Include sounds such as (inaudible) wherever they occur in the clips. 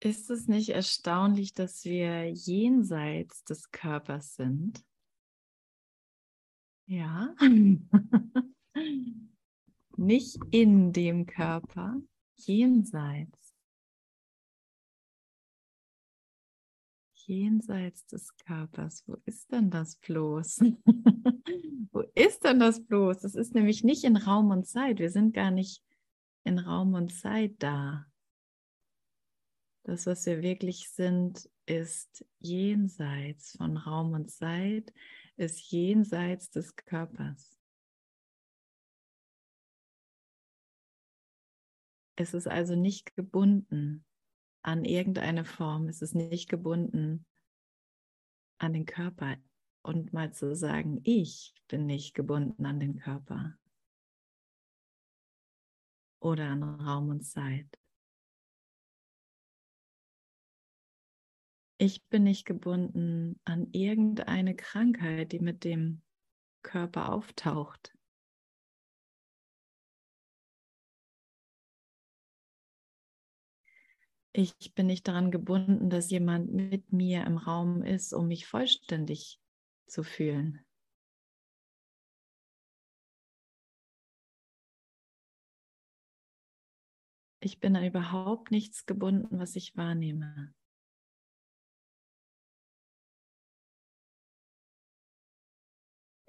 Ist es nicht erstaunlich, dass wir jenseits des Körpers sind? Ja. (laughs) nicht in dem Körper, jenseits. Jenseits des Körpers. Wo ist denn das bloß? (laughs) Wo ist denn das bloß? Das ist nämlich nicht in Raum und Zeit. Wir sind gar nicht in Raum und Zeit da. Das, was wir wirklich sind, ist jenseits von Raum und Zeit, ist jenseits des Körpers. Es ist also nicht gebunden an irgendeine Form, es ist nicht gebunden an den Körper. Und mal zu sagen, ich bin nicht gebunden an den Körper oder an Raum und Zeit. Ich bin nicht gebunden an irgendeine Krankheit, die mit dem Körper auftaucht. Ich bin nicht daran gebunden, dass jemand mit mir im Raum ist, um mich vollständig zu fühlen. Ich bin an überhaupt nichts gebunden, was ich wahrnehme.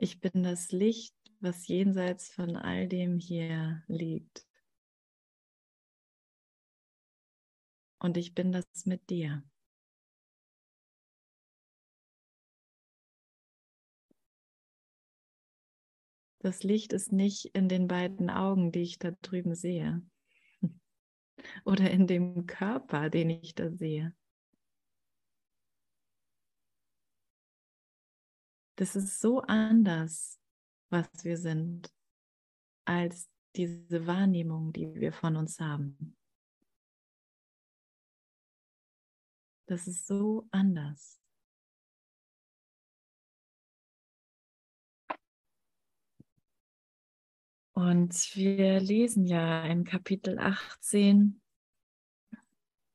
Ich bin das Licht, was jenseits von all dem hier liegt. Und ich bin das mit dir. Das Licht ist nicht in den beiden Augen, die ich da drüben sehe. (laughs) Oder in dem Körper, den ich da sehe. Das ist so anders, was wir sind, als diese Wahrnehmung, die wir von uns haben. Das ist so anders. Und wir lesen ja in Kapitel 18,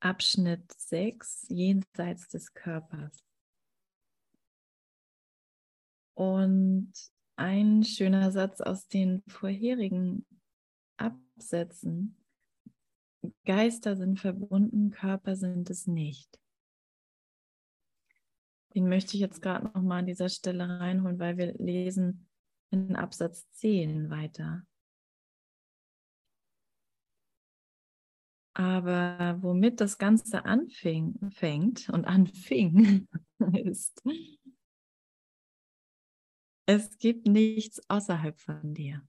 Abschnitt 6, jenseits des Körpers. Und ein schöner Satz aus den vorherigen Absätzen. Geister sind verbunden, Körper sind es nicht. Den möchte ich jetzt gerade noch mal an dieser Stelle reinholen, weil wir lesen in Absatz 10 weiter. Aber womit das Ganze anfing, fängt und anfing, (laughs) ist, es gibt nichts außerhalb von dir.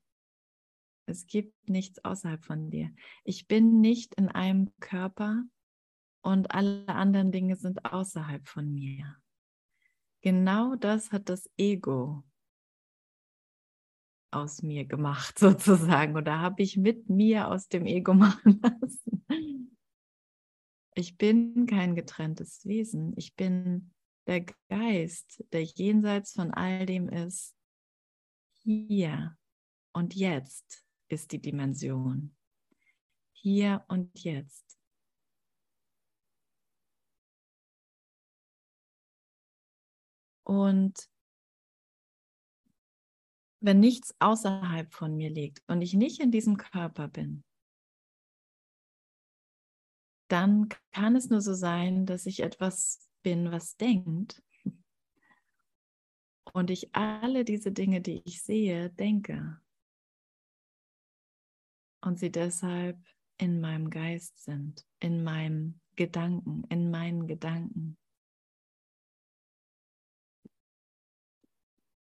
Es gibt nichts außerhalb von dir. Ich bin nicht in einem Körper und alle anderen Dinge sind außerhalb von mir. Genau das hat das Ego aus mir gemacht, (laughs) sozusagen. Oder habe ich mit mir aus dem Ego (laughs) machen lassen. Ich bin kein getrenntes Wesen. Ich bin der Geist, der jenseits von all dem ist, hier und jetzt ist die Dimension. Hier und jetzt. Und wenn nichts außerhalb von mir liegt und ich nicht in diesem Körper bin, dann kann es nur so sein, dass ich etwas bin, was denkt. Und ich alle diese Dinge, die ich sehe, denke. Und sie deshalb in meinem Geist sind, in meinem Gedanken, in meinen Gedanken.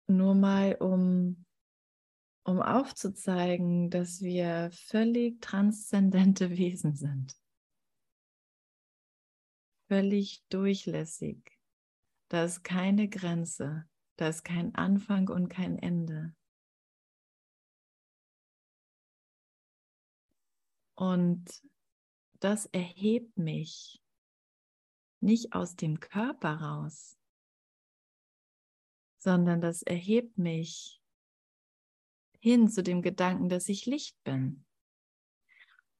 Nur mal, um, um aufzuzeigen, dass wir völlig transzendente (laughs) Wesen sind völlig durchlässig. Da ist keine Grenze, da ist kein Anfang und kein Ende. Und das erhebt mich nicht aus dem Körper raus, sondern das erhebt mich hin zu dem Gedanken, dass ich Licht bin.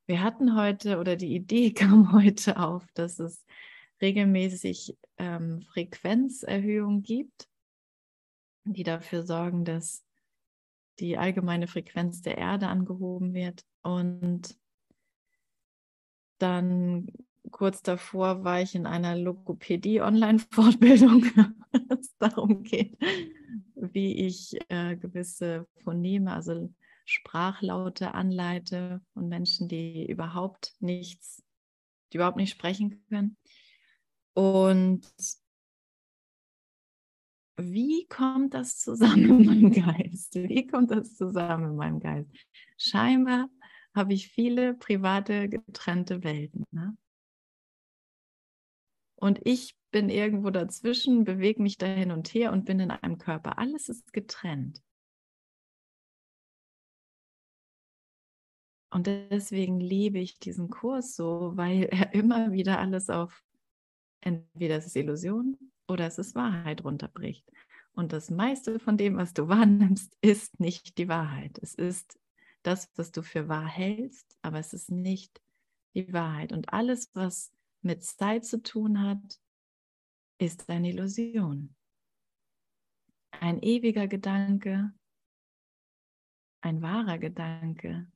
wir hatten heute oder die Idee (laughs) kam heute auf, dass es regelmäßig ähm, Frequenzerhöhungen gibt, die dafür sorgen, dass die allgemeine Frequenz der Erde angehoben wird. Und dann kurz davor war ich in einer Logopädie-Online-Fortbildung, (laughs) es darum geht, wie ich äh, gewisse Phoneme, also Sprachlaute anleite von Menschen, die überhaupt nichts, die überhaupt nicht sprechen können. Und wie kommt das zusammen in meinem Geist? Wie kommt das zusammen in meinem Geist? Scheinbar habe ich viele private getrennte Welten. Ne? Und ich bin irgendwo dazwischen, bewege mich da hin und her und bin in einem Körper. Alles ist getrennt. Und deswegen liebe ich diesen Kurs so, weil er immer wieder alles auf entweder es ist Illusion oder es ist Wahrheit runterbricht. Und das meiste von dem, was du (laughs) wahrnimmst, ist nicht die Wahrheit. Es ist das, was du für wahr hältst, aber es ist nicht die Wahrheit. Und alles, was mit Zeit zu tun hat, ist eine Illusion. Ein ewiger Gedanke, ein wahrer Gedanke,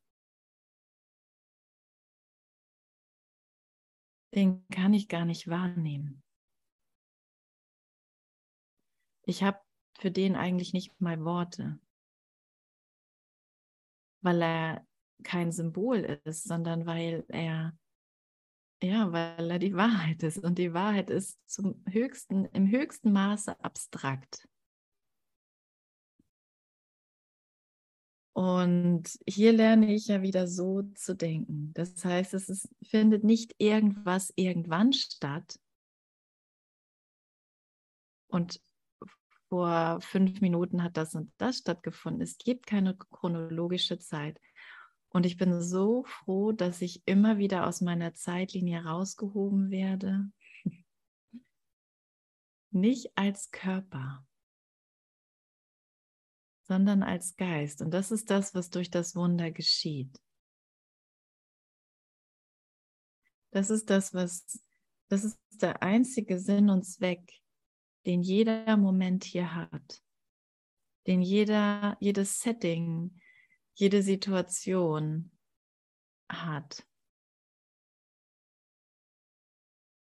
den kann ich gar nicht wahrnehmen. Ich habe für den eigentlich nicht mal Worte, weil er kein Symbol ist, sondern weil er ja, weil er die Wahrheit ist und die Wahrheit ist zum höchsten im höchsten Maße abstrakt. Und hier lerne ich ja wieder so zu denken. Das heißt, es ist, findet nicht irgendwas irgendwann statt. Und vor fünf Minuten hat das und das stattgefunden. Es gibt keine chronologische Zeit. Und ich bin so froh, dass ich immer wieder aus meiner Zeitlinie rausgehoben werde. (laughs) Nicht als Körper, sondern als Geist. Und das ist das, was durch das Wunder geschieht. Das ist das, was, das ist der einzige Sinn und Zweck, den jeder Moment hier hat, den jeder, jedes Setting, jede Situation hat.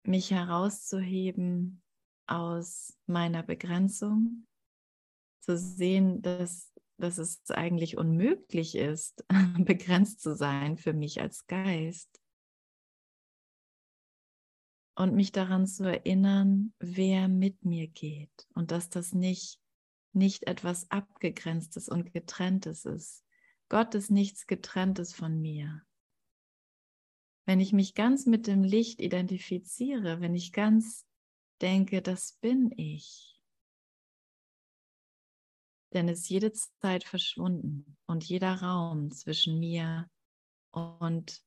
Mich herauszuheben aus meiner Begrenzung zu sehen, dass, dass es eigentlich unmöglich ist, (laughs) begrenzt zu sein für mich als Geist. Und mich daran zu erinnern, wer mit mir geht und dass das nicht, nicht etwas Abgegrenztes und Getrenntes ist. Gott ist nichts Getrenntes von mir. Wenn ich mich ganz mit dem Licht identifiziere, wenn ich ganz denke, das bin ich, denn ist jede Zeit verschwunden und jeder Raum zwischen mir und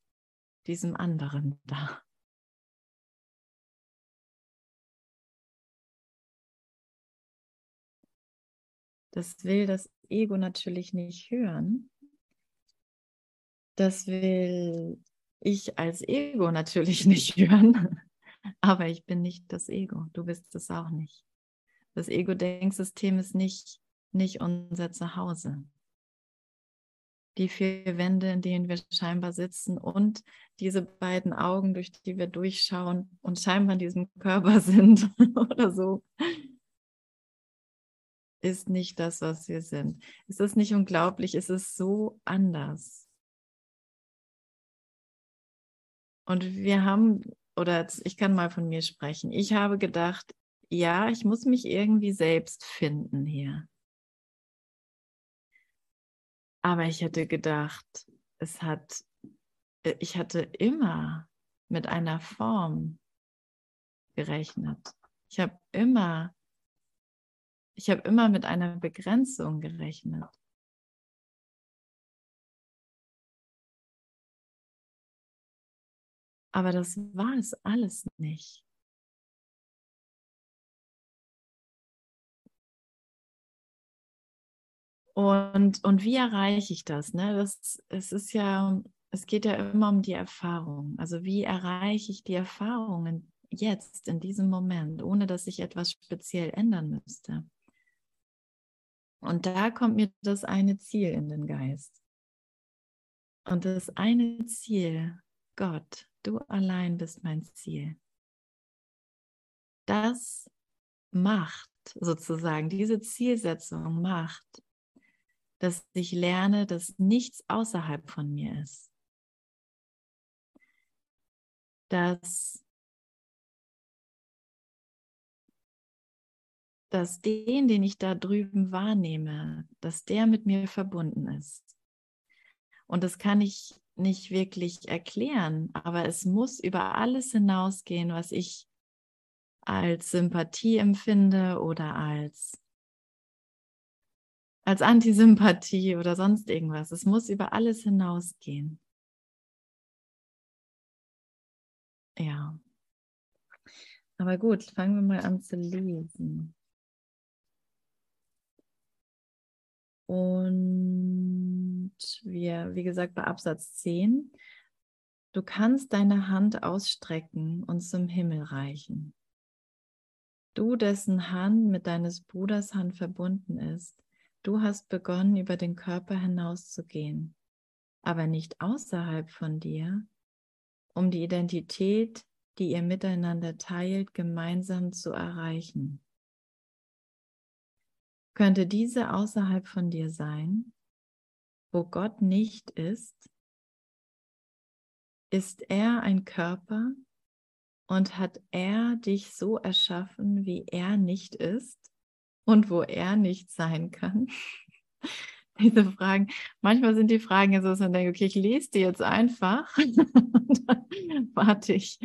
diesem anderen da. Das will das Ego natürlich nicht hören. Das will ich als Ego natürlich (laughs) nicht hören. Aber ich bin nicht das Ego. Du bist es auch nicht. Das Ego-Denksystem ist nicht nicht unser Zuhause. Die vier Wände, in denen wir scheinbar sitzen und diese beiden Augen, durch die wir durchschauen und scheinbar in diesem Körper (laughs) sind oder so, ist nicht das, was wir sind. Ist das nicht unglaublich? Es ist so anders. Und wir haben, oder ich kann mal von mir sprechen, ich habe gedacht, ja, ich muss mich irgendwie selbst finden hier. Aber ich hätte gedacht, es hat, äh, ich hatte immer mit einer Form gerechnet. Ich habe immer, ich habe immer mit einer Begrenzung gerechnet. Aber das war es alles nicht. Und, und wie erreiche ich das? Ne? das? Es ist ja, es geht ja immer um die Erfahrung. Also wie erreiche ich die Erfahrungen jetzt, in diesem Moment, ohne dass ich etwas speziell ändern müsste. Und da kommt mir das eine Ziel in den Geist. Und das eine Ziel, Gott, du allein bist mein Ziel. Das macht sozusagen, diese Zielsetzung macht, dass ich lerne, dass nichts außerhalb von mir ist. Dass dass den, den ich da drüben wahrnehme, dass der mit mir verbunden ist. Und das kann ich nicht wirklich erklären, aber es muss über alles hinausgehen, was ich als Sympathie empfinde oder als als Antisympathie oder sonst irgendwas. Es muss über alles hinausgehen. Ja. Aber gut, fangen wir mal an zu lesen. Und wir, wie gesagt, bei Absatz 10, du kannst deine Hand ausstrecken und zum Himmel reichen. Du, dessen Hand mit deines Bruders Hand verbunden ist, du hast begonnen, über den Körper hinauszugehen, aber nicht außerhalb von dir, um die Identität, die ihr miteinander teilt, gemeinsam zu erreichen. Könnte diese außerhalb von dir sein, wo Gott nicht ist? Ist er ein Körper und hat er dich so erschaffen, wie er nicht ist und wo er nicht sein kann? (laughs) Diese Fragen, manchmal sind die Fragen ja so, dass man denkt, okay, ich lese die jetzt einfach (laughs) und dann warte ich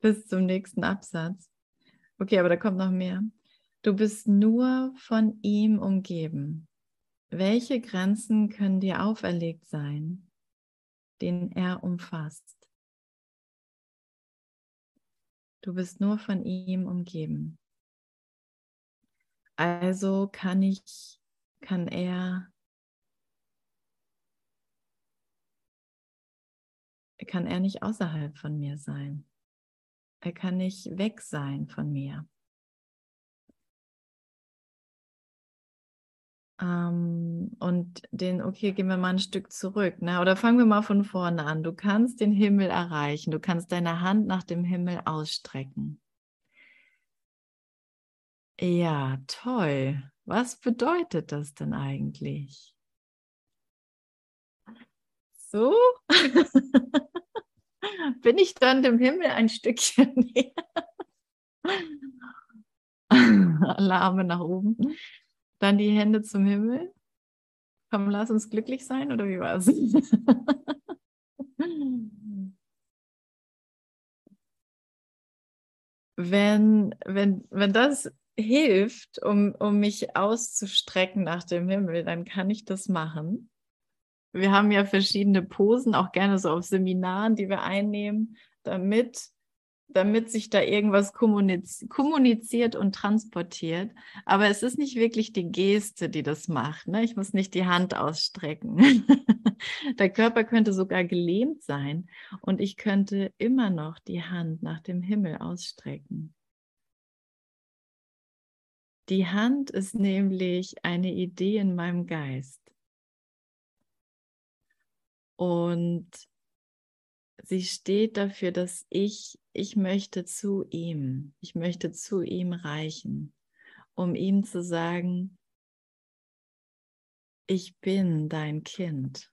bis zum nächsten Absatz. Okay, aber da kommt noch mehr. Du bist nur von ihm umgeben. Welche Grenzen können dir auferlegt sein, den er umfasst? Du bist nur von ihm umgeben. Also kann ich, kann er, kann er nicht außerhalb von mir sein. Er kann nicht weg sein von mir. Ähm, und den, okay, gehen wir mal ein Stück zurück. Ne? Oder fangen wir mal von vorne an. Du kannst den Himmel erreichen. Du kannst deine Hand nach dem Himmel ausstrecken. Ja, toll. Was bedeutet das denn eigentlich? So? (laughs) Bin ich dann dem Himmel ein Stückchen (laughs) näher? Alle Arme nach oben. Dann die Hände zum Himmel. Komm, lass uns glücklich sein oder wie war es? (laughs) wenn, wenn, wenn das hilft, um, um mich auszustrecken nach dem Himmel, dann kann ich das machen. Wir haben ja verschiedene Posen, auch gerne so auf Seminaren, die wir einnehmen, damit damit sich da irgendwas kommuniziert und transportiert. Aber es ist nicht wirklich die Geste, die das macht. Ne? Ich muss nicht die Hand ausstrecken. (laughs) Der Körper könnte sogar gelähmt sein und ich könnte immer noch die Hand nach dem Himmel ausstrecken. Die Hand ist nämlich eine Idee in meinem Geist. Und sie steht dafür, dass ich, ich möchte zu ihm, ich möchte zu ihm reichen, um ihm zu sagen, ich bin dein Kind.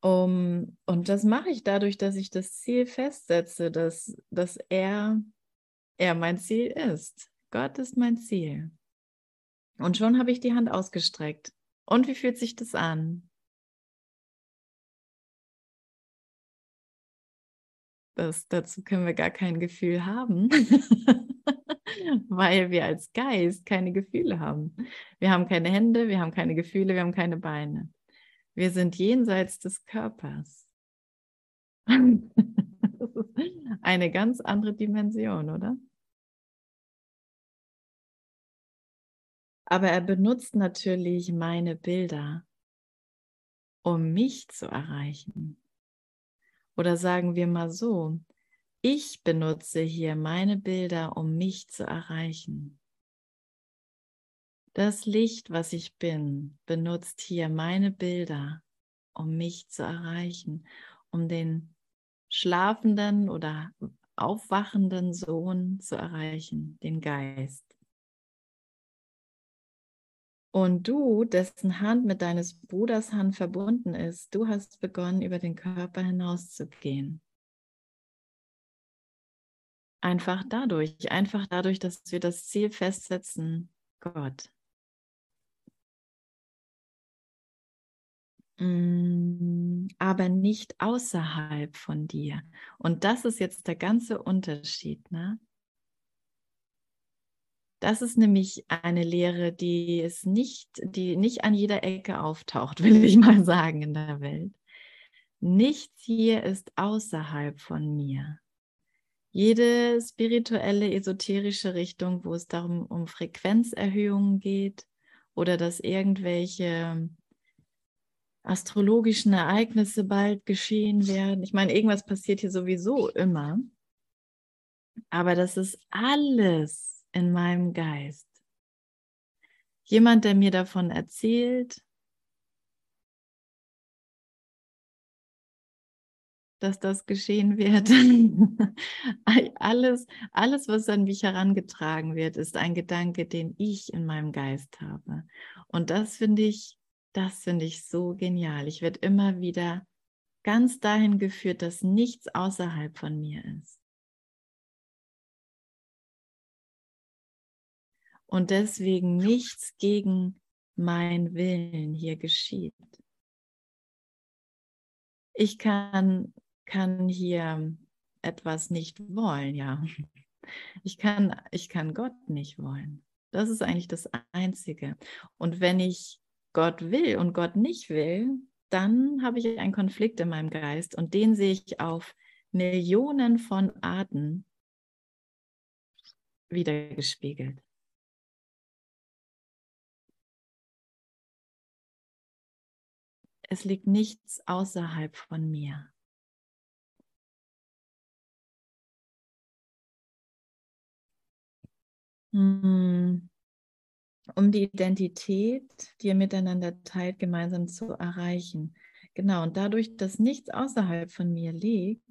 Um, und das mache ich dadurch, dass ich das Ziel festsetze, dass, dass er, er mein Ziel ist. Gott ist mein Ziel. Und schon habe ich die Hand ausgestreckt. Und wie fühlt sich das an? Das, dazu können wir gar kein Gefühl haben, (laughs) weil wir als Geist keine Gefühle haben. Wir haben keine Hände, wir haben keine Gefühle, wir haben keine Beine. Wir sind jenseits des Körpers. (laughs) das ist eine ganz andere Dimension, oder? Aber er benutzt natürlich meine Bilder um mich zu erreichen. Oder sagen wir mal so, ich benutze hier meine Bilder, um mich zu erreichen. Das Licht, was ich bin, benutzt hier meine Bilder, um mich zu erreichen, um den schlafenden oder aufwachenden Sohn zu erreichen, den Geist. Und du, dessen Hand mit deines Bruders Hand verbunden ist, du hast begonnen, über den Körper hinauszugehen. Einfach dadurch, einfach dadurch, dass wir das Ziel festsetzen, Gott. Aber nicht außerhalb von dir. Und das ist jetzt der ganze Unterschied. Ne? Das ist nämlich eine Lehre, die es nicht, die nicht an jeder Ecke auftaucht, (laughs) will ich mal sagen, in der Welt. Nichts hier ist außerhalb von mir. Jede spirituelle, esoterische Richtung, wo es darum um Frequenzerhöhungen geht oder dass irgendwelche astrologischen Ereignisse bald geschehen werden. Ich meine, irgendwas passiert hier sowieso immer. Aber das ist alles in meinem Geist. Jemand, der mir davon erzählt, dass das geschehen wird. (laughs) alles, alles, was an mich herangetragen wird, ist ein Gedanke, den ich in meinem Geist habe. Und das finde ich das finde ich so genial. Ich werde immer wieder ganz dahin geführt, dass nichts außerhalb von mir ist. Und deswegen nichts gegen mein Willen hier geschieht. Ich kann, kann hier etwas nicht wollen, ja. Ich kann, ich kann Gott nicht wollen. Das ist eigentlich das Einzige. Und wenn ich Gott will und Gott nicht will, dann habe ich einen Konflikt in meinem Geist und den sehe ich auf Millionen von Arten wiedergespiegelt. Es liegt nichts außerhalb von mir. Hm um die Identität, die ihr miteinander teilt, gemeinsam zu erreichen. Genau, und dadurch, dass nichts außerhalb von mir liegt,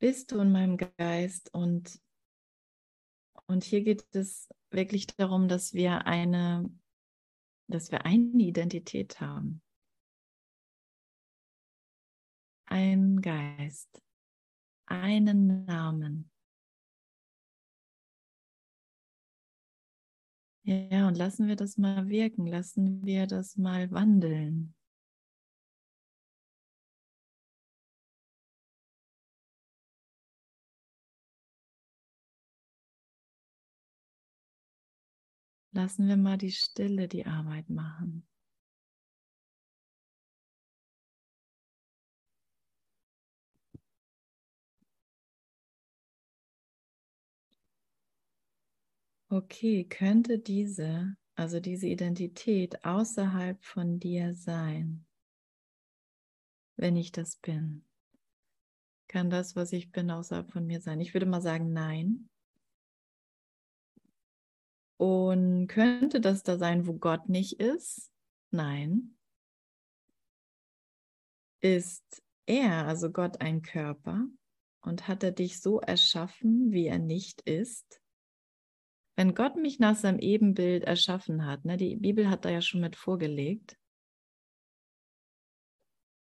bist du in meinem Geist und, und hier geht es wirklich darum, dass wir eine, dass wir eine Identität haben. Ein Geist, einen Namen. Ja, und lassen wir das mal wirken, lassen wir das mal wandeln. Lassen wir mal die Stille die Arbeit machen. Okay, könnte diese, also diese Identität außerhalb von dir sein, wenn ich das bin? Kann das, was ich bin, außerhalb von mir sein? Ich würde mal sagen, nein. Und könnte das da sein, wo Gott nicht ist? Nein. Ist er, also Gott, ein Körper? Und hat er dich so erschaffen, wie er nicht ist? Wenn Gott mich nach seinem Ebenbild erschaffen hat, ne, die Bibel hat da ja schon mit vorgelegt,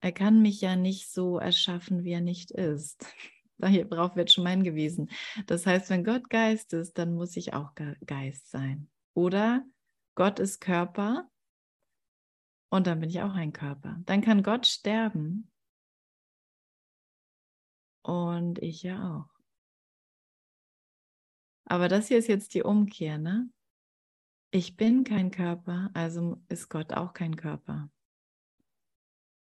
er kann mich ja nicht so erschaffen, wie er nicht ist. (laughs) Darauf wird schon mal hingewiesen. Das heißt, wenn Gott Geist ist, dann muss ich auch Geist sein. Oder Gott ist Körper und dann bin ich auch ein Körper. Dann kann Gott sterben und ich ja auch. Aber das hier ist jetzt die Umkehr, ne? Ich bin kein Körper, also ist Gott auch kein Körper.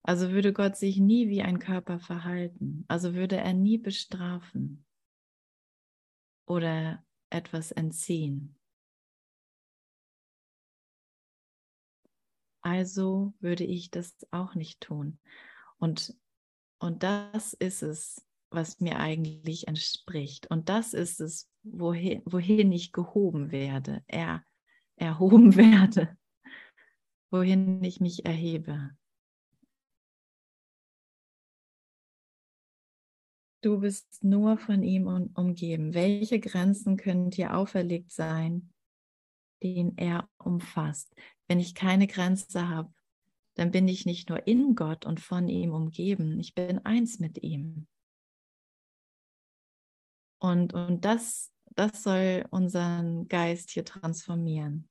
Also würde Gott sich nie wie ein Körper verhalten. Also würde er nie bestrafen oder etwas entziehen. Also würde ich das auch nicht tun. Und, und das ist es, was mir eigentlich entspricht. Und das ist es, wohin, wohin ich gehoben werde, er, erhoben (laughs) werde, wohin ich mich erhebe. Du bist nur von ihm umgeben. Welche Grenzen können dir auferlegt sein, den er umfasst? Wenn ich keine Grenze habe, dann bin ich nicht nur in Gott und von ihm umgeben, ich bin eins mit ihm. Und, und das, das soll unseren Geist hier transformieren.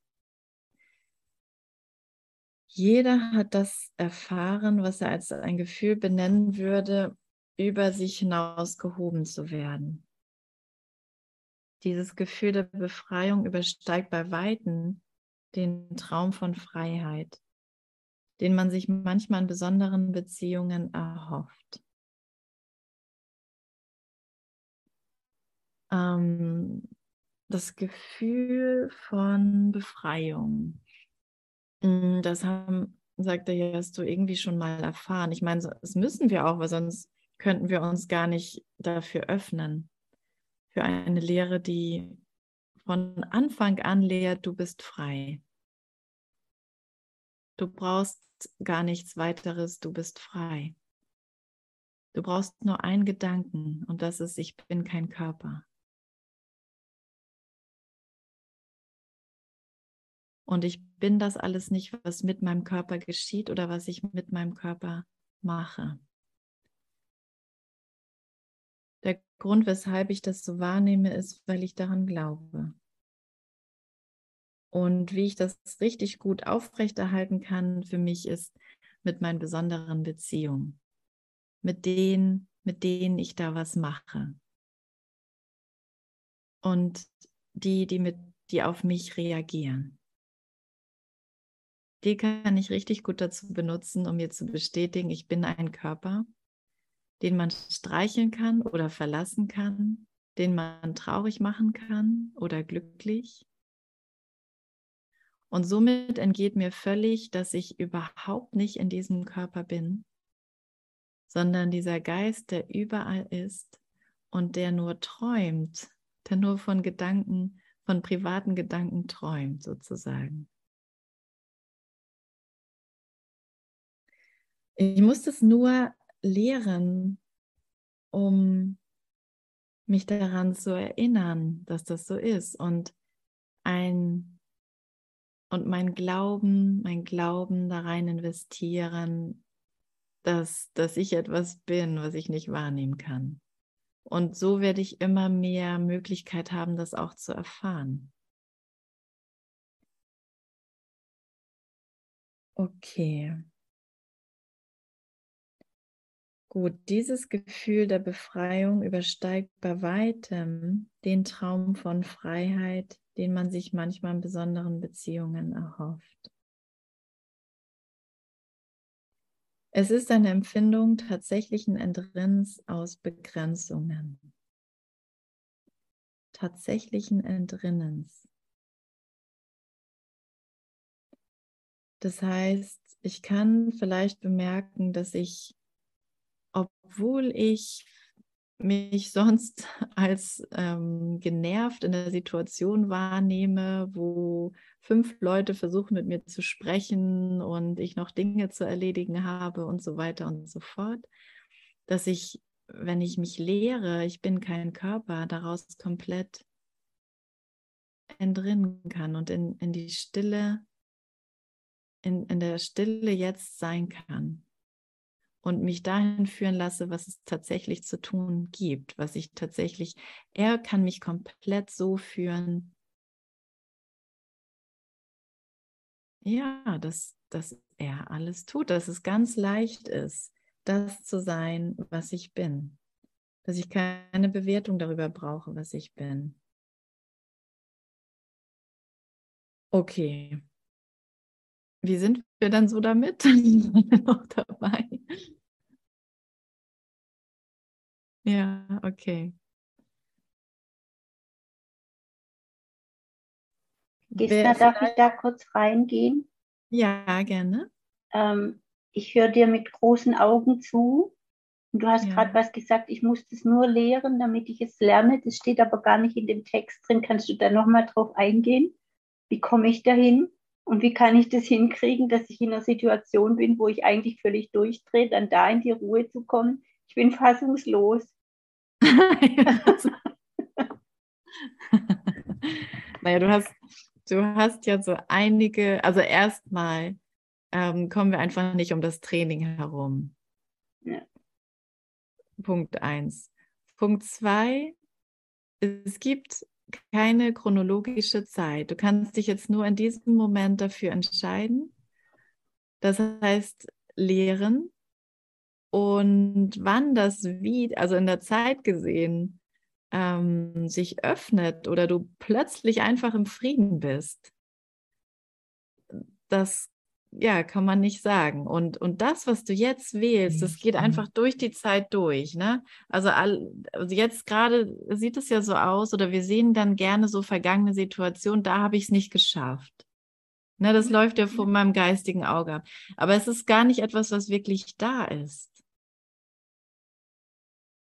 Jeder hat das erfahren, was er als ein Gefühl benennen würde, über sich hinaus gehoben zu werden. Dieses Gefühl der Befreiung übersteigt bei Weitem den Traum von Freiheit, den man sich manchmal in besonderen Beziehungen erhofft. Ähm, das Gefühl von Befreiung, mm, das haben, sagt er, ja, hast du irgendwie schon mal erfahren. Ich meine, das müssen wir auch, weil sonst könnten wir uns gar nicht dafür öffnen, für eine Lehre, die von Anfang an lehrt, du bist frei. Du brauchst gar nichts weiteres, du bist frei. Du brauchst nur einen Gedanken und das ist, ich bin kein Körper. Und ich bin das alles nicht, was mit meinem Körper geschieht oder was ich mit meinem Körper mache. Der Grund, weshalb ich das so wahrnehme, ist, weil ich daran glaube. Und wie ich das richtig gut aufrechterhalten kann, für mich ist mit meinen besonderen Beziehungen, mit denen, mit denen ich da was mache. Und die, die mit, die auf mich reagieren. Die kann ich richtig gut dazu benutzen, um mir zu bestätigen, ich bin ein Körper den man streicheln kann oder verlassen kann, den man traurig machen kann oder glücklich. Und somit entgeht mir völlig, dass ich überhaupt nicht in diesem Körper bin, sondern dieser Geist, der überall ist und der nur träumt, der nur von Gedanken, von privaten Gedanken träumt sozusagen. Ich muss das nur lehren, um mich daran zu erinnern, dass das so ist und ein und mein Glauben, mein Glauben da rein investieren, dass, dass ich etwas bin, was ich nicht wahrnehmen kann. Und so werde ich immer mehr Möglichkeit haben, das auch zu erfahren. Okay. Gut, dieses Gefühl der Befreiung übersteigt bei weitem den Traum von Freiheit, den man sich manchmal in besonderen Beziehungen erhofft. Es ist eine Empfindung tatsächlichen Entrinnens aus Begrenzungen. Tatsächlichen Entrinnens. Das heißt, ich kann vielleicht bemerken, dass ich obwohl ich mich sonst (laughs) als ähm, genervt in der Situation wahrnehme, wo fünf Leute versuchen mit mir zu sprechen und ich noch Dinge zu erledigen habe und so weiter und so fort, dass ich, wenn ich mich lehre, ich bin kein Körper, daraus komplett entrinnen kann und in, in die Stille, in, in der Stille jetzt sein kann und mich dahin führen lasse, was es tatsächlich zu tun gibt, was ich tatsächlich, er kann mich komplett so führen, ja, dass, dass er alles tut, dass es ganz leicht ist, das zu sein, was ich bin, dass ich keine Bewertung darüber brauche, was ich bin. Okay. Wie sind wir dann so damit? (laughs) noch dabei. Ja, okay. Gisna, darf ich da kurz reingehen? Ja, gerne. Ähm, ich höre dir mit großen Augen zu. Und du hast Ja. gerade was gesagt, ich muss das nur lehren, damit ich es lerne. Das steht aber gar nicht in dem Text drin. Kannst du da nochmal drauf eingehen? Wie komme ich dahin? Und wie kann ich das hinkriegen, dass ich in einer Situation bin, wo ich eigentlich völlig durchdrehe, dann da in die Ruhe zu kommen? Ich bin fassungslos. (laughs) naja, du hast, du hast ja so einige, also erstmal ähm, kommen wir einfach nicht um das Training herum. Ja. Punkt eins. Punkt zwei, es gibt keine chronologische Zeit. Du kannst dich jetzt nur in diesem Moment dafür entscheiden. Das heißt, lehren. Und wann das wie, also in der Zeit gesehen, ähm, sich öffnet oder du plötzlich einfach im Frieden bist, das ja, kann man nicht sagen. Und, und das, was du jetzt wählst, das geht einfach durch die Zeit durch. Ne? Also, all, also jetzt gerade sieht es ja so aus, oder wir sehen dann gerne so vergangene Situationen, da habe ich es nicht geschafft. Ne, das läuft ja vor meinem geistigen Auge ab. Aber es ist gar nicht etwas, was wirklich da ist.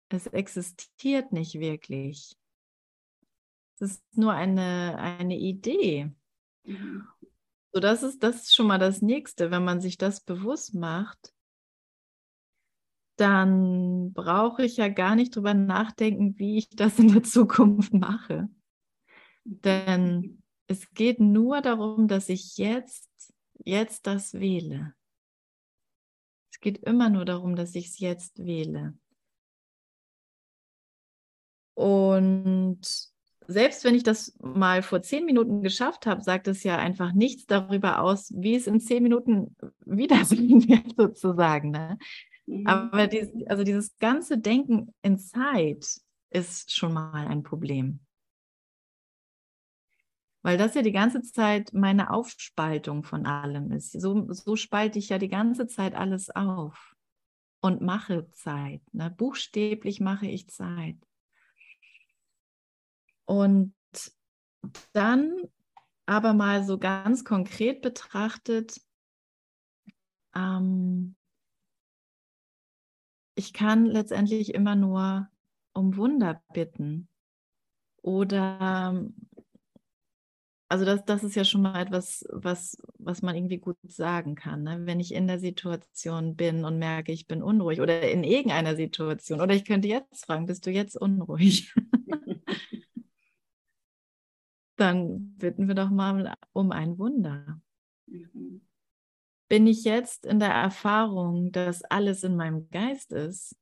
Es existiert nicht wirklich. Es ist nur eine, eine Idee. So, das ist, das ist schon mal das Nächste. Wenn man sich das bewusst macht, dann brauche ich ja gar nicht drüber nachdenken, wie ich das in der Zukunft mache. Denn es geht nur darum, dass ich jetzt, jetzt das wähle. Es geht immer nur darum, dass ich es jetzt wähle. Und selbst wenn ich das mal vor zehn Minuten geschafft habe, sagt es ja einfach nichts darüber aus, wie es in zehn Minuten wieder sein (laughs) wird, sozusagen. Ne? Mhm. Aber dies, also dieses ganze Denken in Zeit ist schon mal ein Problem. Weil das ja die ganze Zeit meine Aufspaltung von allem ist. So, so spalte ich ja die ganze Zeit alles auf und mache Zeit. Ne? Buchstäblich mache ich Zeit. Und dann aber mal so ganz konkret betrachtet, ähm, ich kann letztendlich immer nur um Wunder bitten. Oder, also das, das ist ja schon mal etwas, was, was man irgendwie gut sagen kann. Ne? Wenn ich in der Situation bin und merke, ich bin unruhig oder in irgendeiner Situation, oder ich könnte jetzt fragen, bist du jetzt unruhig? (laughs) Dann bitten wir doch mal um ein Wunder. Mhm. Bin ich jetzt in der Erfahrung, dass alles in meinem Geist ist?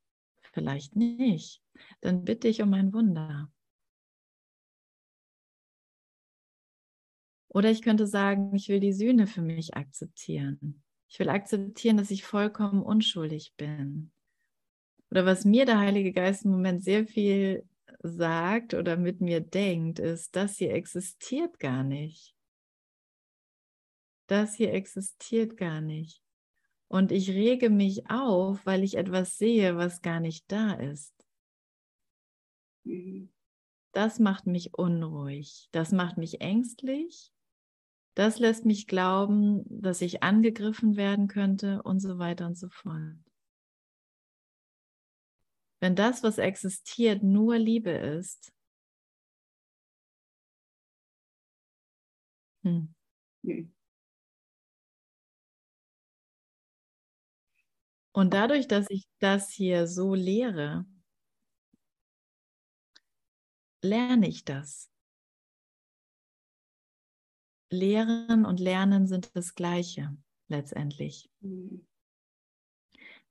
Vielleicht nicht. Dann bitte ich um ein Wunder. Oder ich könnte sagen, ich will die Sühne für mich akzeptieren. Ich will akzeptieren, dass ich vollkommen unschuldig bin. Oder was mir der Heilige Geist im Moment sehr viel sagt oder mit mir denkt, ist, das hier existiert gar nicht. Das hier existiert gar nicht. Und ich rege mich auf, weil ich etwas sehe, was gar nicht da ist. Mhm. Das macht mich unruhig. Das macht mich ängstlich. Das lässt mich glauben, dass ich angegriffen werden könnte und so weiter und so fort. Wenn das, was existiert, nur Liebe ist, hm, Mhm. und dadurch, dass ich das hier so lehre, lerne ich das. Lehren und Lernen sind das Gleiche letztendlich. Mhm.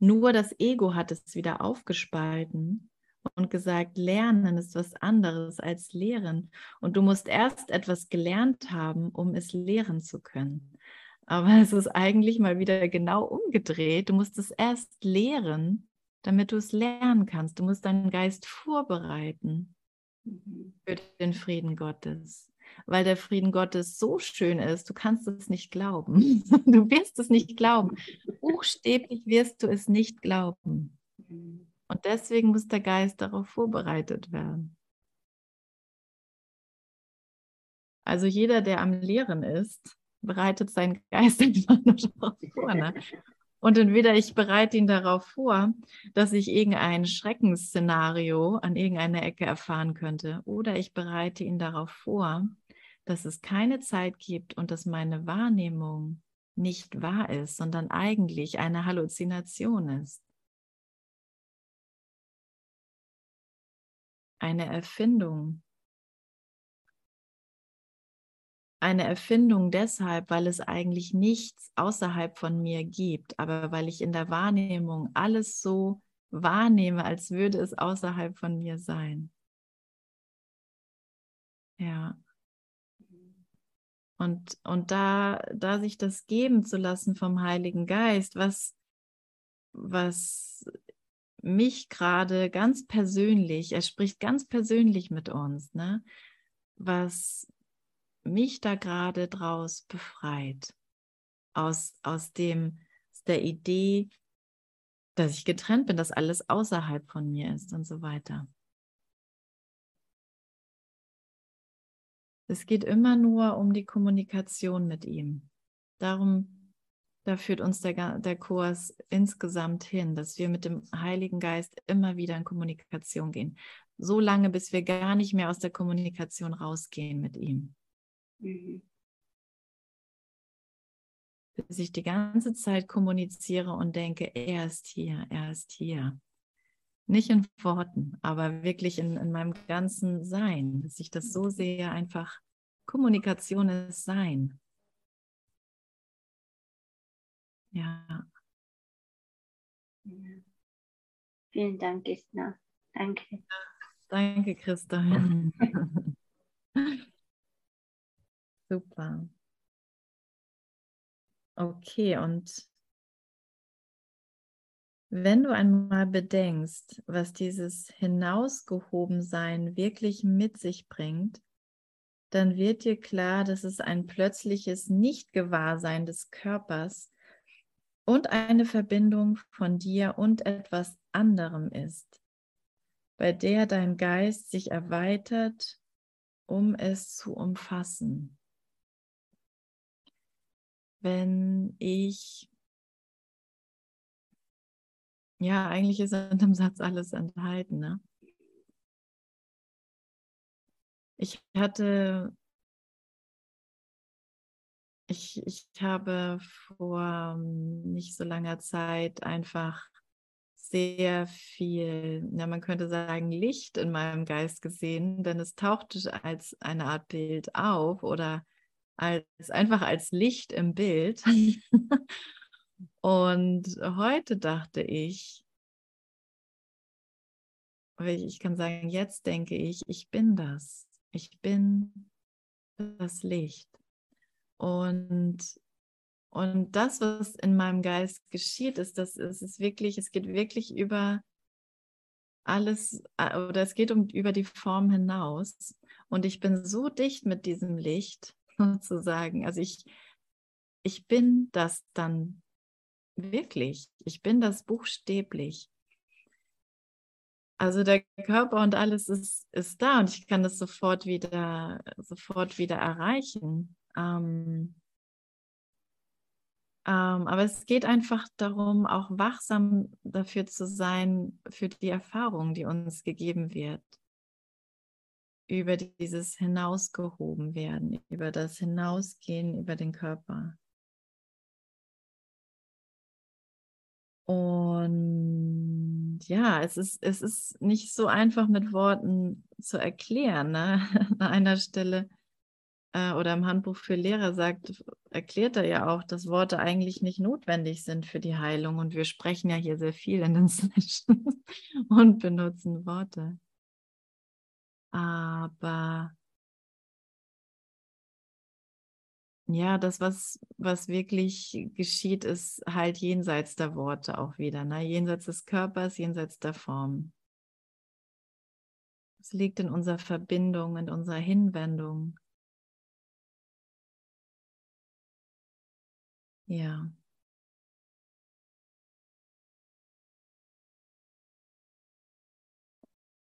Nur das Ego hat es wieder aufgespalten und gesagt, Lernen ist was anderes als Lehren. Und du musst erst etwas gelernt haben, um es lehren zu können. Aber es ist eigentlich mal wieder genau umgedreht. Du musst es erst lehren, damit du es lernen kannst. Du musst deinen Geist vorbereiten Mhm. für den Frieden Gottes. Weil der Frieden Gottes so schön ist, du kannst es nicht glauben. (laughs) Du wirst es nicht glauben. Buchstäblich wirst du es nicht glauben. Und deswegen muss der Geist darauf vorbereitet werden. Also jeder, der am Lehren ist, bereitet sein Geist (laughs) einfach nur darauf vor. Ne? Und entweder ich bereite ihn darauf vor, dass ich irgendein Schreckensszenario an irgendeiner Ecke erfahren könnte, oder ich bereite ihn darauf vor, dass es keine Zeit gibt und dass meine Wahrnehmung nicht wahr ist, sondern eigentlich eine Halluzination ist. Eine Erfindung. Eine Erfindung deshalb, weil es eigentlich nichts außerhalb von mir gibt, aber weil ich in der Wahrnehmung alles so wahrnehme, als würde es außerhalb von mir sein. Ja. Und, und da, da sich das geben zu lassen vom Heiligen Geist, was, was mich gerade ganz persönlich, er spricht ganz persönlich mit uns, ne? was mich da gerade draus befreit. Aus, aus, dem, aus der Idee, dass ich getrennt bin, dass alles außerhalb von mir ist und so weiter. Es geht immer nur um die Kommunikation mit ihm. Darum, da führt uns der, der Kurs insgesamt hin, dass wir mit dem Heiligen Geist immer wieder in Kommunikation gehen. So lange, bis wir gar nicht mehr aus der Kommunikation rausgehen mit ihm. Mhm. Bis ich die ganze Zeit kommuniziere und denke, er ist hier, er ist hier. Nicht in Worten, aber wirklich in, in meinem ganzen Sein, dass ich das so sehe, einfach Kommunikation ist Sein. Ja. Vielen Dank, Isna. Danke. Danke, Christa. (laughs) Super. Okay, und wenn du einmal bedenkst, was dieses Hinausgehobensein wirklich mit sich bringt, dann wird dir klar, dass es ein plötzliches Nicht-Gewahrsein des Körpers und eine Verbindung von dir und etwas anderem ist, bei der dein Geist sich erweitert, um es zu umfassen. Wenn ich ja, eigentlich ist in dem Satz alles enthalten. Ne? Ich hatte, ich, ich habe vor nicht so langer Zeit einfach sehr viel, ja, man könnte sagen, Licht in meinem Geist gesehen, denn es tauchte als eine Art Bild auf oder als einfach als Licht im Bild. (laughs) Und heute dachte ich, ich kann sagen, jetzt denke ich, ich bin das. Ich bin das Licht. Und, und das, was in meinem Geist geschieht, ist, dass es ist wirklich, es geht wirklich über alles, oder es geht um über die Form hinaus. Und ich bin so dicht mit diesem Licht, sozusagen. Also ich, ich bin das dann wirklich. Ich bin das buchstäblich. Also der Körper und alles ist, ist da und ich kann das sofort wieder, sofort wieder erreichen. Ähm, ähm, aber es geht einfach darum, auch wachsam dafür zu sein, für die Erfahrung, die uns gegeben wird. Über dieses Hinausgehoben werden, über das Hinausgehen über den Körper. Und ja, es ist, es ist nicht so einfach mit Worten zu erklären. Ne? (laughs) An einer Stelle äh, oder im Handbuch für Lehrer sagt, erklärt er ja auch, dass Worte eigentlich nicht notwendig sind für die Heilung. Und wir sprechen ja hier sehr viel in den (laughs) Sessions und benutzen Worte. Aber ja, das, was, was wirklich geschieht, ist halt jenseits der Worte auch wieder, ne? jenseits des Körpers, jenseits der Form. Es liegt in unserer Verbindung, in unserer Hinwendung. Ja.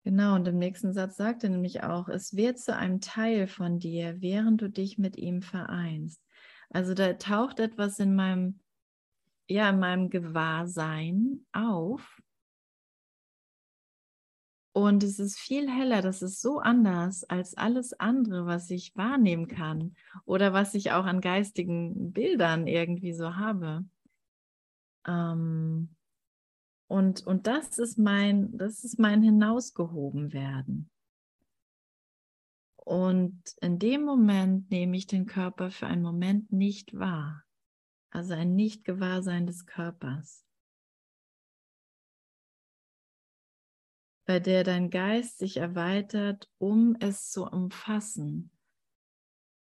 Genau, und im nächsten Satz sagt er nämlich auch, es wird zu einem Teil von dir, während du dich mit ihm vereinst. Also da taucht etwas in meinem, ja, in meinem Gewahrsein auf. Und es ist viel heller, das ist so anders als alles andere, was ich wahrnehmen kann oder was ich auch an geistigen Bildern irgendwie so habe. Ähm, und, und das ist mein, das ist mein Hinausgehoben werden. Und in dem Moment nehme ich den Körper für einen Moment nicht wahr. Also ein Nicht-Gewahrsein des Körpers. Bei der dein Geist sich erweitert, um es zu umfassen,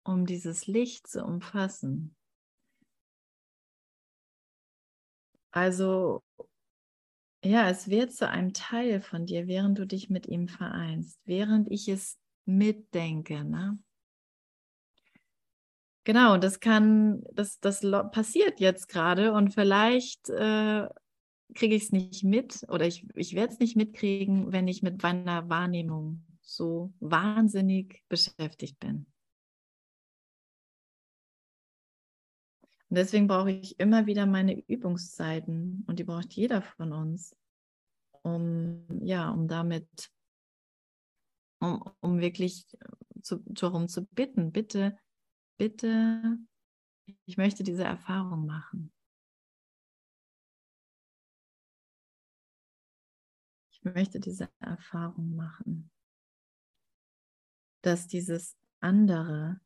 um dieses Licht zu umfassen. Also, ja, es wird zu einem Teil von dir, während du dich mit ihm vereinst, während ich es mitdenke. Ne? Genau, das kann, das, das passiert jetzt gerade und vielleicht äh, kriege ich es nicht mit oder ich, ich werde es nicht mitkriegen, wenn ich mit meiner Wahrnehmung so wahnsinnig beschäftigt bin. Und deswegen brauche ich immer wieder meine Übungszeiten und die braucht jeder von uns, um ja, um damit, um, um wirklich zu, darum zu bitten, bitte, bitte, ich möchte diese Erfahrung machen. Ich möchte diese Erfahrung machen, dass dieses andere,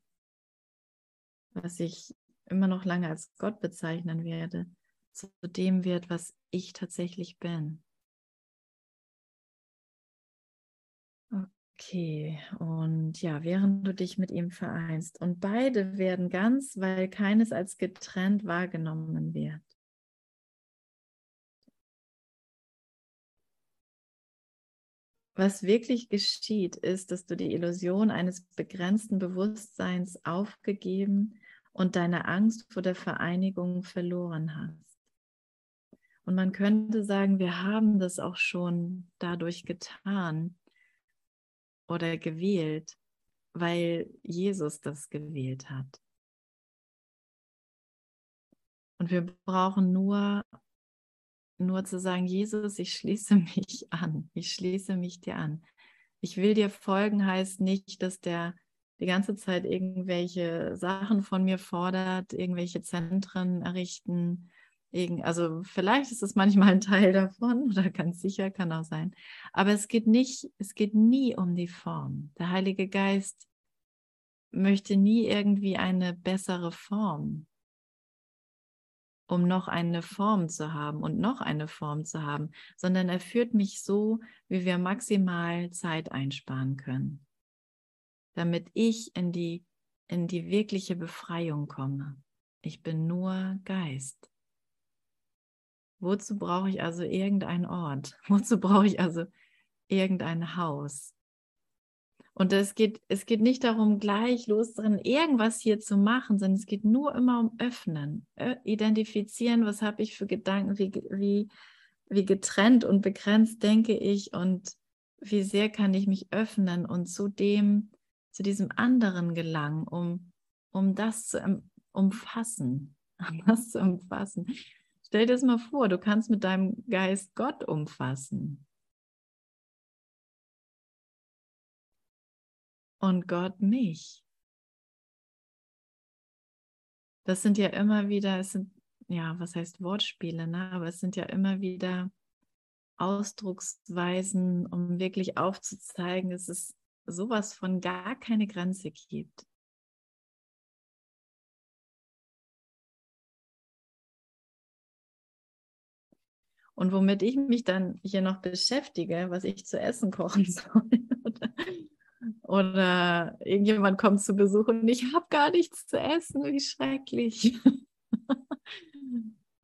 was ich immer noch lange als Gott bezeichnen werde, zu dem wird, was ich tatsächlich bin. Okay, und ja, während du dich mit ihm vereinst und beide werden ganz, weil keines als getrennt wahrgenommen wird. Was wirklich geschieht, ist, dass du die Illusion eines begrenzten Bewusstseins aufgegeben und deine Angst vor der Vereinigung verloren hast. Und man könnte sagen, wir haben das auch schon dadurch getan oder gewählt, weil Jesus das gewählt hat. Und wir brauchen nur, nur zu sagen, Jesus, ich schließe mich an, ich schließe mich dir an. Ich will dir folgen heißt nicht, dass der die ganze Zeit irgendwelche Sachen von mir fordert, irgendwelche Zentren errichten. Also vielleicht ist es manchmal ein Teil davon (laughs) oder ganz sicher kann auch sein. Aber es geht nicht, es geht nie um die Form. Der Heilige Geist möchte nie irgendwie eine bessere Form, um noch eine Form zu haben und noch eine Form zu haben, sondern er führt mich so, wie wir maximal Zeit einsparen können damit ich in die, in die wirkliche Befreiung komme. Ich bin nur Geist. Wozu brauche ich also irgendeinen Ort? (laughs) Wozu brauche ich also irgendein Haus? Und es geht, es geht nicht darum, gleich los drin irgendwas hier zu machen, sondern es geht nur immer um Öffnen, identifizieren, was habe ich für Gedanken, wie, wie, wie getrennt und begrenzt denke ich und wie sehr kann ich mich öffnen und zu dem zu diesem anderen gelangen, um, um das zu umfassen, (laughs) um das zu umfassen. Stell dir das mal vor, du kannst mit deinem Geist Gott umfassen. Und Gott mich. Das sind ja immer wieder, es sind, ja, was heißt Wortspiele, ne? aber es sind ja immer wieder Ausdrucksweisen, um wirklich aufzuzeigen, es ist sowas von gar keine Grenze gibt. Und womit ich mich dann hier noch beschäftige, was ich zu essen kochen (laughs) soll. oder, irgendjemand kommt zu Besuch und ich habe gar nichts zu essen, wie schrecklich. (laughs)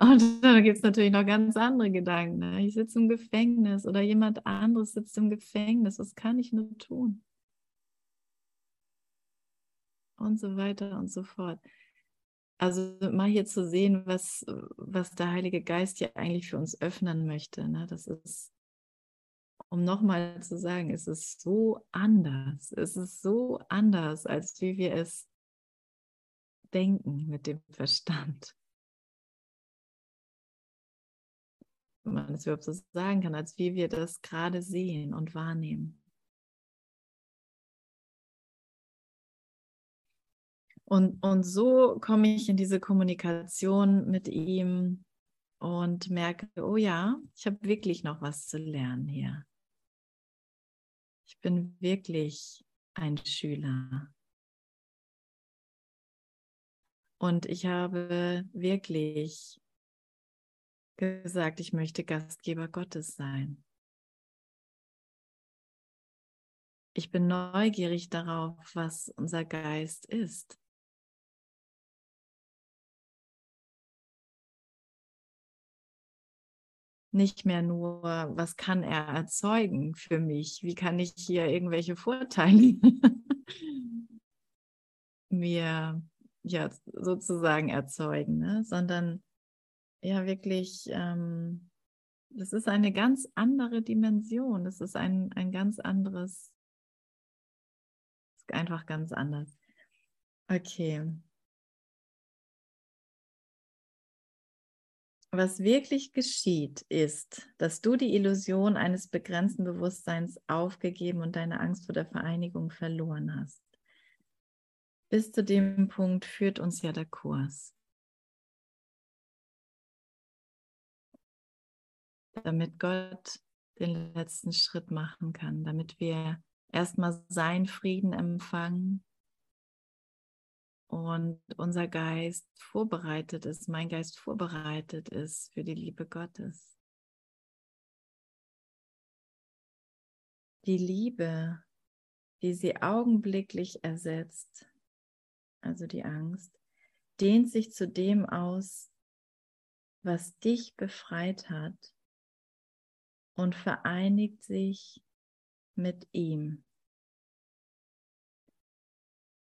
Und dann gibt es natürlich noch ganz andere Gedanken. Ne? Ich sitze im Gefängnis oder jemand anderes sitzt im Gefängnis. Was kann ich nur tun? Und so weiter und so fort. Also mal hier zu sehen, was, was der Heilige Geist hier eigentlich für uns öffnen möchte. Ne? Das ist, um nochmal zu sagen, es ist so anders. Es ist so anders, als wie wir es Denken mit dem Verstand. Wenn man es überhaupt so sagen kann, als wie wir das gerade sehen und wahrnehmen. Und, und so komme ich in diese Kommunikation mit ihm und merke, oh ja, ich habe wirklich noch was zu lernen hier. Ich bin wirklich ein Schüler. Und ich habe wirklich gesagt, ich möchte Gastgeber Gottes sein. Ich bin neugierig darauf, was unser Geist ist. Nicht mehr nur, was kann er erzeugen für mich? Wie kann ich hier irgendwelche Vorteile (laughs) mir ja sozusagen erzeugen, ne? sondern ja wirklich, ähm, das ist eine ganz andere Dimension, das ist ein, ein ganz anderes, einfach ganz anders. Okay. Was wirklich geschieht, ist, dass du die Illusion eines begrenzten Bewusstseins aufgegeben und deine Angst vor der Vereinigung verloren hast. Bis zu dem Punkt führt uns ja der Kurs. Damit Gott den letzten Schritt machen kann, damit wir erstmal seinen Frieden empfangen und unser Geist vorbereitet ist, mein Geist vorbereitet ist für die Liebe Gottes. Die Liebe, die sie augenblicklich ersetzt, also die Angst, dehnt sich zu dem aus, was dich befreit hat und vereinigt sich mit ihm.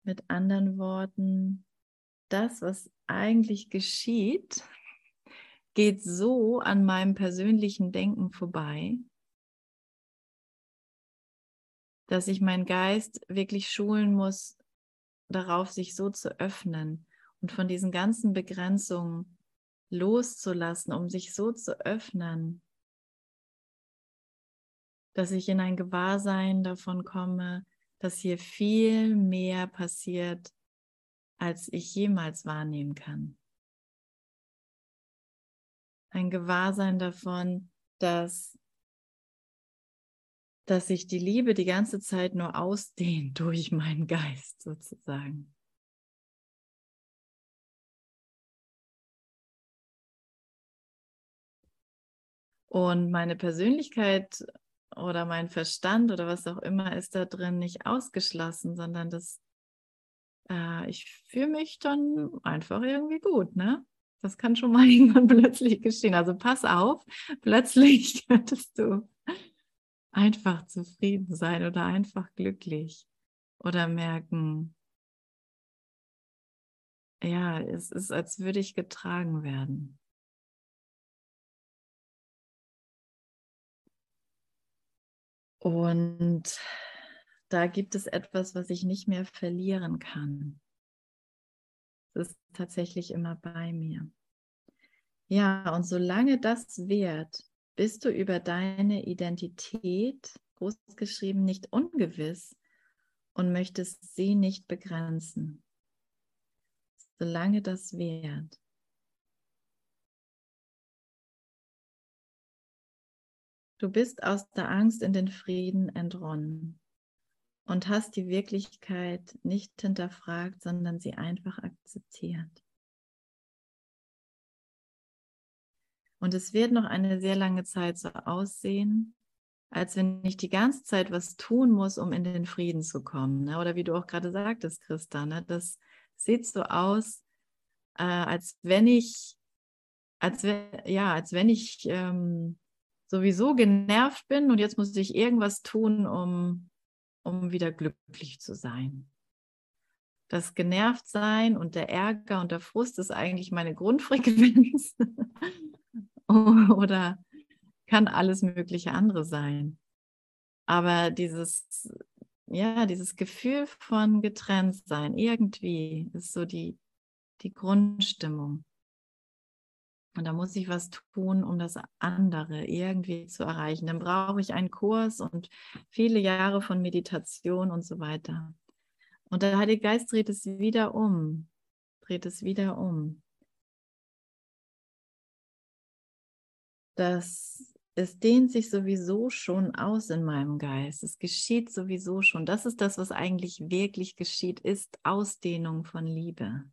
Mit anderen Worten, das, was eigentlich geschieht, geht so an meinem persönlichen Denken vorbei, dass ich meinen Geist wirklich schulen muss, darauf, sich so zu öffnen und von diesen ganzen Begrenzungen loszulassen, um sich so zu öffnen, dass ich in ein Gewahrsein davon komme, dass hier viel mehr passiert, als ich jemals wahrnehmen kann. Ein Gewahrsein davon, dass dass sich die Liebe die ganze Zeit nur ausdehnt (laughs) durch meinen Geist sozusagen. Und meine Persönlichkeit oder mein Verstand oder was auch immer ist da drin nicht ausgeschlossen, sondern das, äh, ich fühle mich dann einfach irgendwie gut, ne? Das kann schon mal (laughs) irgendwann plötzlich geschehen. Also pass auf, plötzlich (laughs) könntest du einfach zufrieden sein oder einfach glücklich oder merken, ja, es ist, als würde ich getragen werden. Und da gibt es etwas, was ich nicht mehr verlieren kann. Es ist tatsächlich immer bei mir. Ja, und solange das währt, bist du über deine Identität, großgeschrieben, nicht ungewiss und möchtest sie nicht begrenzen, solange das währt. Du bist aus der Angst in den Frieden entronnen und hast die Wirklichkeit nicht hinterfragt, sondern sie einfach akzeptiert. Und es wird noch eine sehr lange Zeit so aussehen, als wenn ich die ganze Zeit was tun muss, um in den Frieden zu kommen. Ne? Oder wie du auch gerade sagtest, Christa, ne? das sieht so aus, äh, als wenn ich, als ja, als wenn ich ähm, sowieso genervt bin und jetzt muss ich irgendwas tun, um, um wieder glücklich zu sein. Das Genervtsein und der Ärger und der Frust ist eigentlich meine Grundfrequenz. (laughs) oder kann alles mögliche andere sein. Aber dieses, ja, dieses Gefühl von getrennt sein, irgendwie ist so die, die Grundstimmung. Und da muss ich was tun, um das andere irgendwie zu erreichen. Dann brauche ich einen Kurs und viele Jahre von Meditation und so weiter. Und der Heilige Geist dreht es wieder um, dreht es wieder um. Das, es dehnt sich sowieso schon aus in meinem Geist. Es geschieht sowieso schon. Das ist das, was eigentlich wirklich geschieht, ist Ausdehnung von Liebe.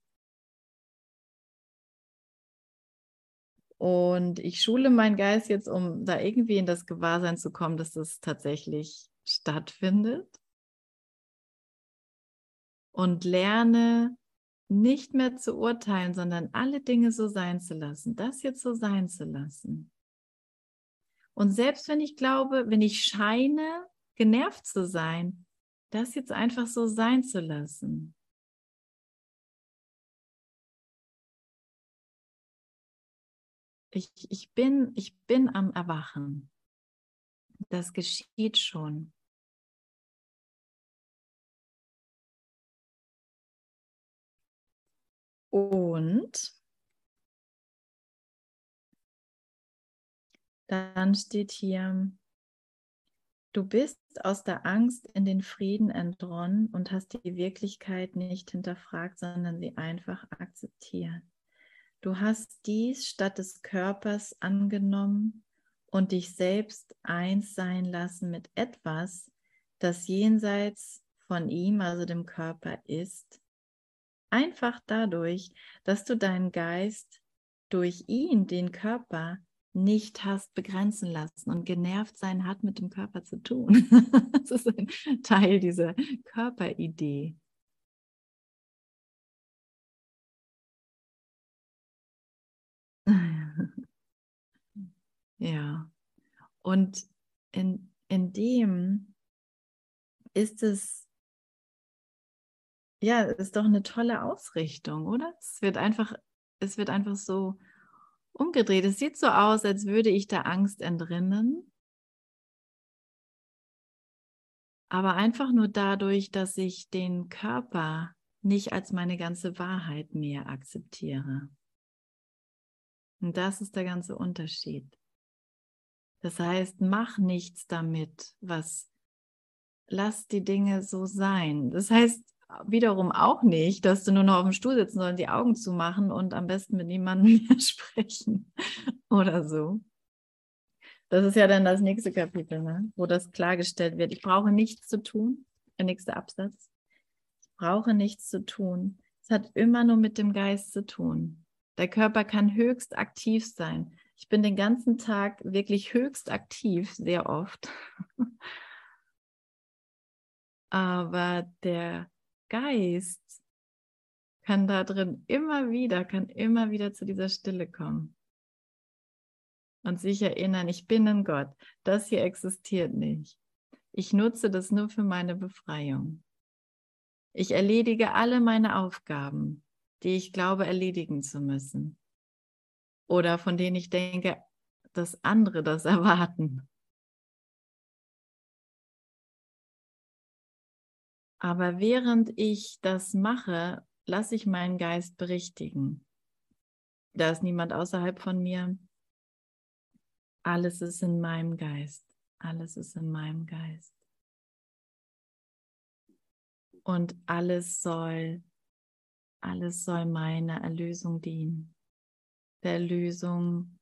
Und ich schule meinen Geist jetzt, um da irgendwie in das Gewahrsein zu kommen, dass das tatsächlich stattfindet. Und lerne nicht mehr zu urteilen, sondern alle Dinge so sein zu lassen, das jetzt so sein zu lassen. Und selbst wenn ich glaube, wenn ich scheine, genervt zu sein, das jetzt einfach so sein zu lassen. Ich, ich, bin, ich bin am Erwachen. Das geschieht schon. Und dann steht hier, du bist aus der Angst in den Frieden entronnen und hast die Wirklichkeit nicht hinterfragt, sondern sie einfach akzeptiert. Du hast dies statt des Körpers angenommen und dich selbst eins sein lassen mit etwas, das jenseits von ihm, also dem Körper, ist. Einfach dadurch, dass du deinen Geist durch ihn, den Körper, nicht hast begrenzen lassen und genervt sein hat mit dem Körper zu tun. (laughs) das ist ein Teil dieser Körperidee. Ja, und in, in dem ist es, ja, ist doch eine tolle Ausrichtung, oder? Es wird einfach, es wird einfach so umgedreht. Es sieht so aus, als würde ich der Angst entrinnen. Aber einfach nur dadurch, dass ich den Körper nicht als meine ganze Wahrheit mehr akzeptiere. Und das ist der ganze Unterschied. Das heißt, mach nichts damit, was lass die Dinge so sein. Das heißt wiederum auch nicht, dass du nur noch auf dem Stuhl sitzen sollst, die Augen zu machen und am besten mit niemandem (laughs) mehr sprechen oder so. Das ist ja dann das nächste Kapitel, ne? wo das klargestellt wird. Ich brauche nichts zu tun. Der nächste Absatz. Ich brauche nichts zu tun. Es hat immer nur mit dem Geist zu tun. Der Körper kann höchst aktiv sein. Ich bin den ganzen Tag wirklich höchst aktiv, sehr oft. (laughs) Aber der Geist kann da drin immer wieder, kann immer wieder zu dieser Stille kommen und sich erinnern, ich bin ein Gott, das hier existiert nicht. Ich nutze das nur für meine Befreiung. Ich erledige alle meine Aufgaben die ich glaube erledigen zu müssen. Oder von denen ich denke, dass andere das (laughs) erwarten. Aber während ich das mache, lasse ich meinen Geist berichtigen. Da ist niemand außerhalb von mir. Alles ist in meinem Geist. Alles ist in meinem Geist. Und alles soll alles soll meiner Erlösung dienen. Der Erlösung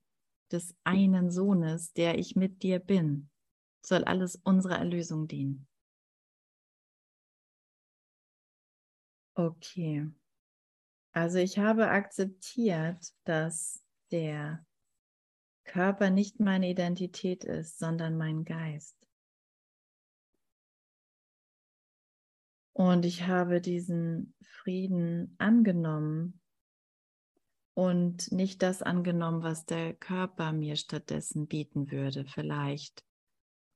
des einen Sohnes, der ich mit dir bin, soll alles unserer Erlösung dienen. Okay. Also ich habe akzeptiert, dass der Körper nicht meine Identität ist, sondern mein Geist. Und ich habe diesen Frieden angenommen und nicht das angenommen, was der Körper mir stattdessen bieten würde. Vielleicht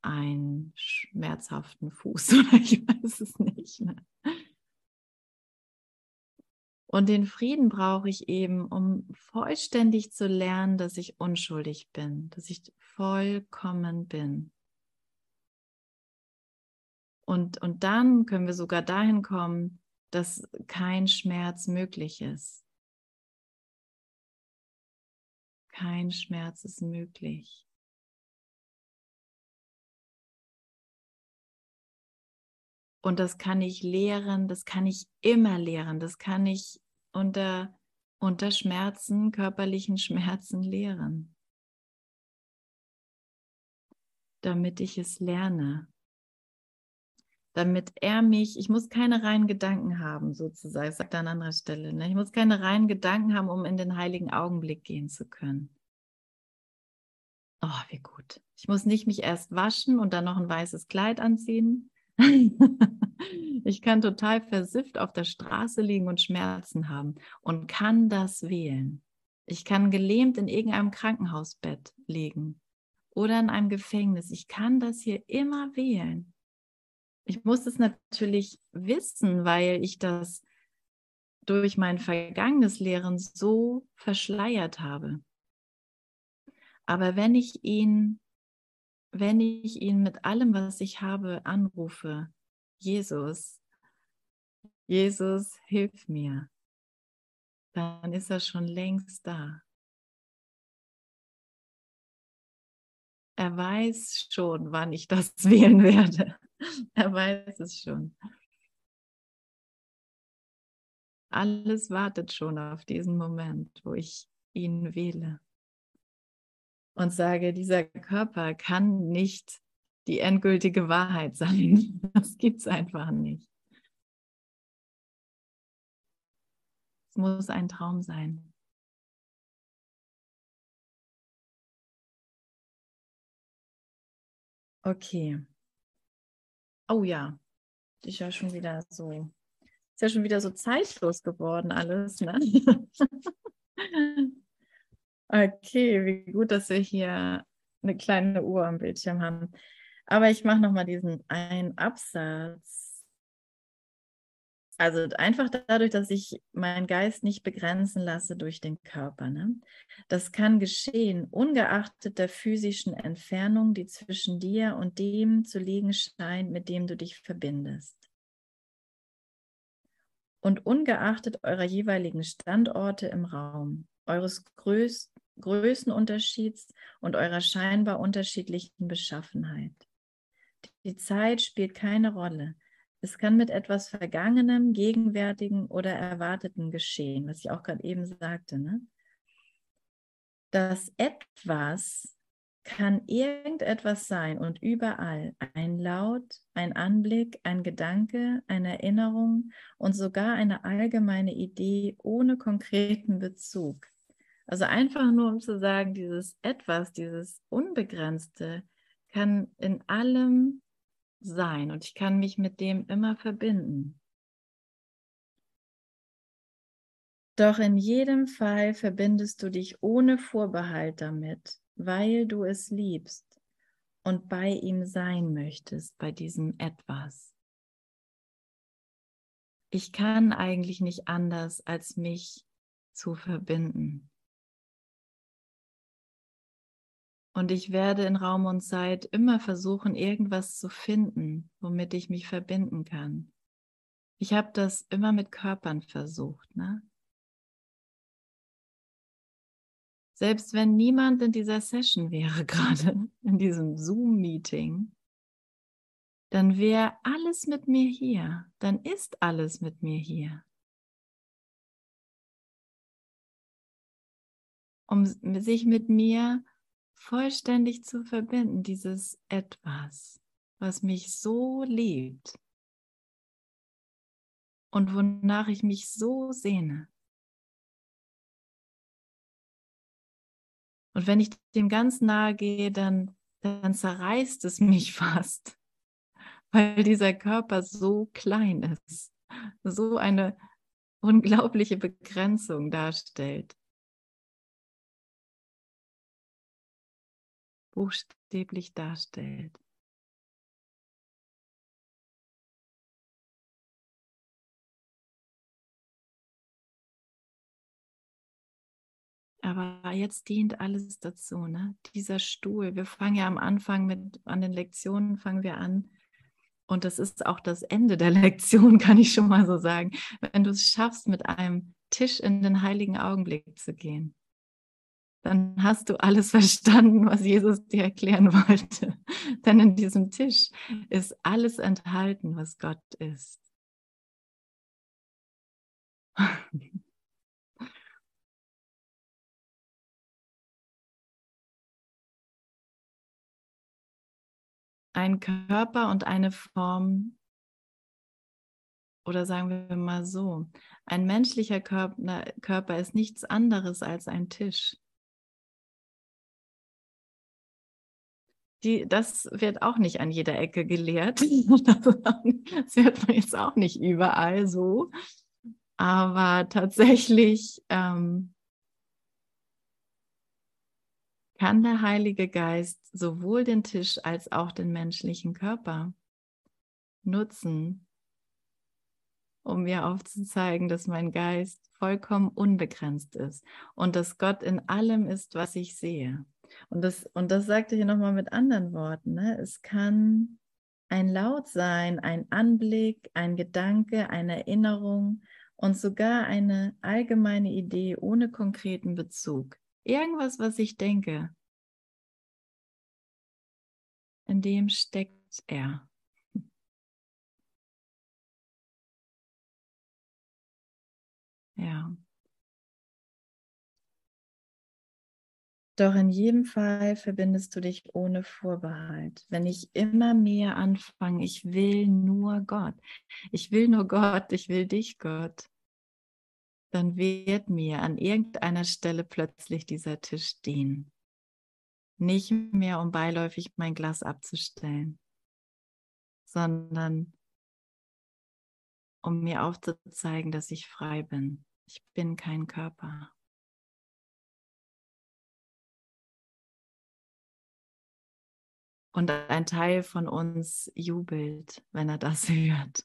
einen schmerzhaften Fuß (laughs) oder ich weiß es nicht. Ne? Und den Frieden brauche ich eben, um vollständig zu lernen, dass ich unschuldig bin, dass ich vollkommen bin. Und, und dann können wir sogar dahin kommen, dass kein Schmerz möglich ist. Kein Schmerz ist möglich. Und das kann ich lehren, das kann ich immer lehren, das kann ich unter, unter Schmerzen, körperlichen Schmerzen lehren, damit ich es lerne damit er mich, ich muss keine reinen Gedanken haben, sozusagen, sagt er an anderer Stelle. Ne? Ich muss keine reinen Gedanken haben, um in den heiligen Augenblick gehen zu können. Oh, wie gut. Ich muss nicht mich erst waschen und dann noch ein weißes Kleid anziehen. (laughs) ich kann total versifft auf der Straße liegen und Schmerzen haben und kann das wählen. Ich kann gelähmt in irgendeinem Krankenhausbett liegen oder in einem Gefängnis. Ich kann das hier immer wählen. Ich muss es natürlich wissen, weil ich das durch mein vergangenes Lehren so verschleiert habe. Aber wenn ich ihn, wenn ich ihn mit allem, was ich habe, anrufe, Jesus, Jesus, hilf mir, dann ist er schon längst da. Er weiß schon, wann ich das (laughs) wählen werde. (laughs) Er weiß es schon. Alles wartet schon auf diesen Moment, wo ich ihn wähle und sage, dieser Körper kann nicht die endgültige Wahrheit (laughs) sein. Das gibt es einfach nicht. Es muss ein Traum sein. Okay. Oh ja, ist ja schon wieder so, ist ja schon wieder so zeitlos geworden alles, ne? (laughs) okay, wie gut, dass wir hier eine kleine Uhr am Bildschirm haben. Aber ich mache nochmal diesen einen Absatz also einfach dadurch, dass ich meinen Geist nicht begrenzen lasse durch den Körper. Ne? Das kann geschehen, ungeachtet der physischen Entfernung, die zwischen dir und dem zu liegen scheint, mit dem du dich verbindest. Und ungeachtet eurer jeweiligen Standorte im Raum, eures Größ Größenunterschieds und eurer scheinbar unterschiedlichen Beschaffenheit. Die Zeit spielt keine Rolle. Es kann mit etwas Vergangenem, Gegenwärtigen oder Erwarteten geschehen, was ich auch gerade eben sagte. Ne? Das etwas kann irgendetwas sein und überall ein Laut, ein Anblick, ein Gedanke, eine Erinnerung und sogar eine allgemeine Idee ohne konkreten Bezug. Also einfach nur um zu sagen, dieses etwas, dieses Unbegrenzte kann in allem sein und ich kann mich mit dem immer verbinden. Doch in jedem Fall verbindest du dich ohne Vorbehalt damit, weil du es liebst und bei ihm sein möchtest, bei diesem etwas. Ich kann eigentlich nicht anders, als mich zu verbinden. Und ich werde in Raum und Zeit immer versuchen, irgendwas zu finden, womit ich mich verbinden kann. Ich habe das immer mit Körpern versucht. Ne? Selbst wenn niemand in dieser Session wäre, (laughs) gerade in diesem Zoom-Meeting, dann wäre alles mit mir hier. Dann ist alles mit mir hier. Um sich mit mir vollständig zu verbinden, dieses etwas, was mich so liebt und wonach ich mich so sehne. Und wenn ich dem ganz nahe gehe, dann, dann zerreißt es mich (laughs) fast, weil dieser Körper so klein ist, so eine unglaubliche Begrenzung darstellt. Buchstäblich darstellt. Aber jetzt dient alles dazu, ne? Dieser Stuhl. Wir fangen ja am Anfang mit, an den Lektionen fangen wir an. Und das ist auch das Ende der (laughs) Lektion, kann ich schon mal so sagen. Wenn du es schaffst, mit einem Tisch in den heiligen Augenblick zu gehen dann hast du alles (laughs) verstanden, was Jesus dir erklären wollte. Denn in diesem Tisch ist alles enthalten, was Gott ist. (laughs) Ein Körper und eine Form, oder sagen wir mal so, ein menschlicher Körper, ist nichts anderes als ein Tisch. Die, das wird auch nicht an jeder Ecke gelehrt. (laughs) (laughs) Das hört man jetzt auch nicht überall so. Aber tatsächlich ähm, kann der Heilige Geist sowohl den Tisch als auch den menschlichen Körper nutzen, um mir aufzuzeigen, dass mein Geist vollkommen unbegrenzt ist und dass Gott in allem ist, was ich sehe. Und das, und das sagte ich nochmal mit anderen Worten. Ne? Es kann ein Laut sein, ein Anblick, ein Gedanke, eine Erinnerung, und sogar eine allgemeine Idee ohne konkreten Bezug. Irgendwas, was ich denke, in dem steckt er. Ja. Doch in jedem Fall verbindest du dich ohne Vorbehalt. Wenn ich immer mehr anfange, ich will nur Gott, ich will nur Gott, ich will dich, Gott, dann wird mir an irgendeiner Stelle plötzlich dieser Tisch stehen. Nicht mehr, um beiläufig mein Glas abzustellen, sondern um mir aufzuzeigen, dass ich frei bin. Ich bin kein Körper. Und ein Teil von uns jubelt, wenn er das (laughs) hört.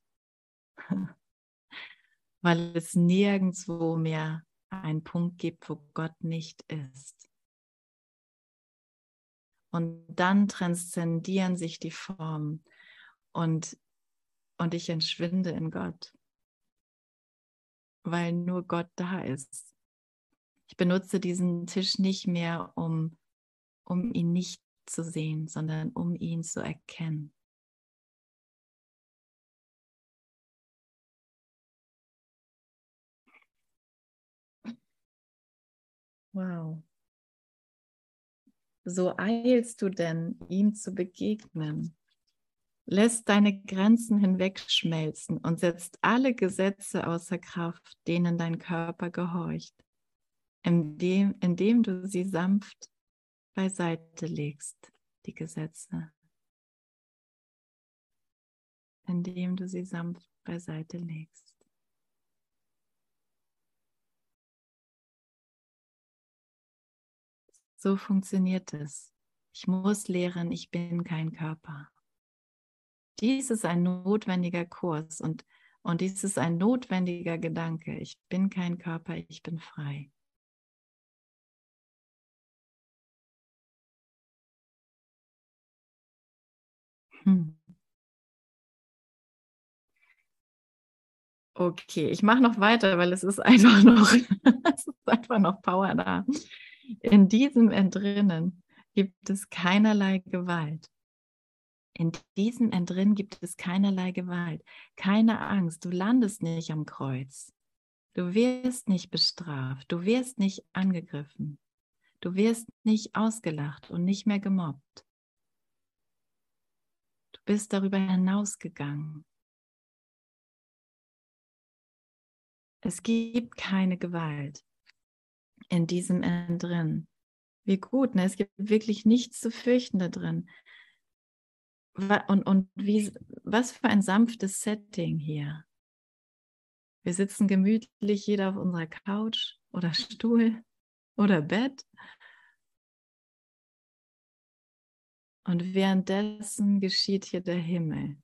Weil es nirgendwo mehr einen Punkt gibt, wo Gott nicht ist. Und dann transzendieren sich die Formen und, und ich entschwinde in Gott, weil nur Gott da ist. Ich benutze diesen Tisch nicht mehr, um, um ihn nicht zu sehen, sondern um ihn zu erkennen. Wow. So eilst du denn, ihm zu begegnen, lässt deine Grenzen hinwegschmelzen und setzt alle Gesetze außer Kraft, denen dein Körper gehorcht, indem, indem du sie sanft beiseite legst, die Gesetze, indem du sie sanft beiseite legst. So funktioniert es. Ich muss lehren, ich bin kein Körper. Dies ist ein notwendiger Kurs und, und dies ist ein notwendiger Gedanke. Ich bin kein Körper, ich bin frei. Okay, ich mache noch weiter, weil es ist (laughs) einfach noch, es ist einfach noch Power da. In diesem Entrinnen gibt es keinerlei Gewalt. In diesem Entrinnen gibt es keinerlei Gewalt, keine Angst. Du landest nicht am Kreuz. Du wirst nicht bestraft. Du wirst nicht angegriffen. Du wirst nicht ausgelacht und nicht mehr gemobbt bist darüber hinausgegangen. Es gibt keine Gewalt in diesem drin. Wie gut, ne? es gibt wirklich nichts zu fürchten da drin. Und, und wie, was für ein sanftes Setting hier. Wir sitzen gemütlich, jeder auf unserer Couch oder Stuhl oder Bett Und währenddessen geschieht hier der Himmel.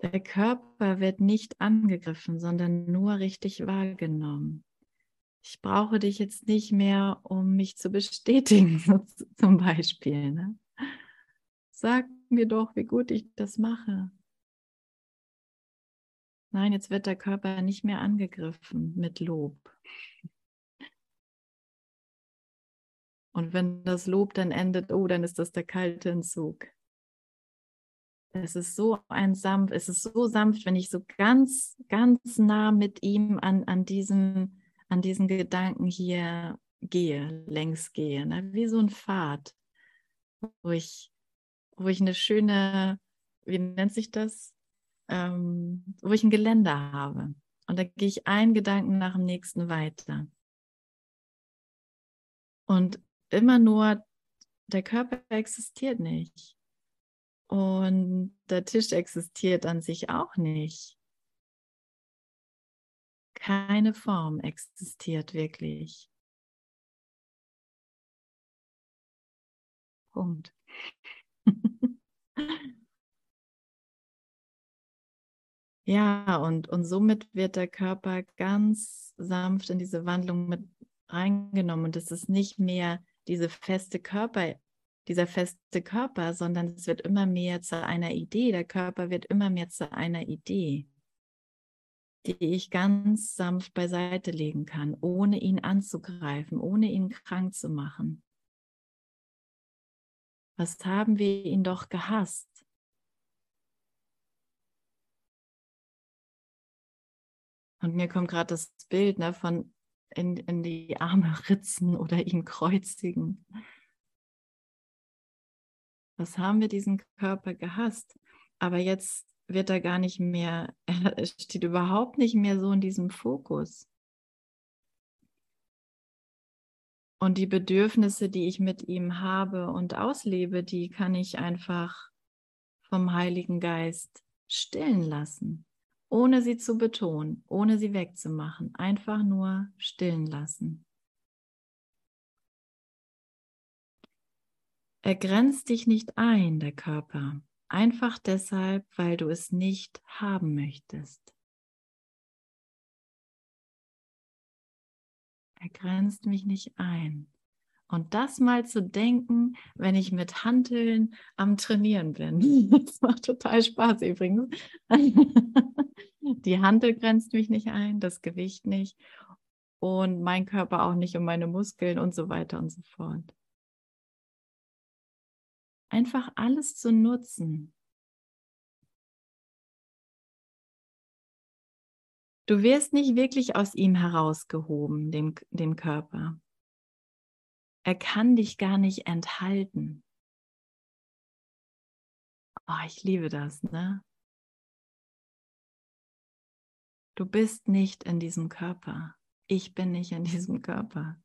Der Körper wird nicht angegriffen, sondern nur richtig wahrgenommen. Ich brauche dich jetzt nicht mehr, um mich zu bestätigen, (laughs) zum Beispiel. Ne? Sag mir doch, wie gut ich das mache. Nein, jetzt wird der Körper nicht mehr angegriffen mit Lob. Und wenn das Lob dann endet, oh, dann ist das der kalte Entzug. Es ist so ein sanft, es ist so sanft, wenn ich so ganz, ganz nah mit ihm an, an, diesem, an diesen Gedanken hier gehe, längs gehe, ne? wie so ein Pfad, wo ich, wo ich eine schöne, wie nennt sich das? Ähm, wo ich ein Geländer habe. Und da gehe ich einen Gedanken nach dem nächsten weiter. Und immer nur, der Körper existiert nicht. Und der Tisch existiert an sich auch nicht. Keine Form existiert wirklich. Punkt. (laughs) ja, und, und somit wird der Körper ganz sanft in diese Wandlung mit reingenommen. Und es ist nicht mehr diese feste Körper, dieser feste Körper, sondern es wird immer mehr zu einer Idee. Der Körper wird immer mehr zu einer Idee, die ich ganz sanft beiseite legen kann, ohne ihn anzugreifen, ohne ihn krank zu machen. Was haben wir ihn doch gehasst? Und mir kommt gerade das Bild ne, von in, in die Arme ritzen oder ihn kreuzigen. Was haben wir diesen Körper gehasst? Aber jetzt wird er gar nicht mehr, er steht überhaupt nicht mehr so in diesem Fokus. Und die Bedürfnisse, die ich mit ihm habe und auslebe, die kann ich einfach vom Heiligen Geist stillen lassen ohne sie zu betonen, ohne sie wegzumachen, einfach nur stillen lassen. Er grenzt dich nicht ein, der Körper, einfach deshalb, weil du es nicht haben möchtest. Er grenzt mich nicht ein. Und das mal zu denken, wenn ich mit Hanteln am Trainieren bin. (laughs) Das macht total Spaß übrigens. (laughs) Die Hantel grenzt mich nicht ein, das Gewicht nicht und mein Körper auch nicht und meine Muskeln und so weiter und so fort. Einfach alles zu nutzen. Du wirst nicht wirklich aus ihm herausgehoben, dem, dem Körper. Er kann dich gar nicht enthalten. Oh, ich liebe das, ne? Du bist nicht in diesem Körper. Ich bin nicht in diesem Körper.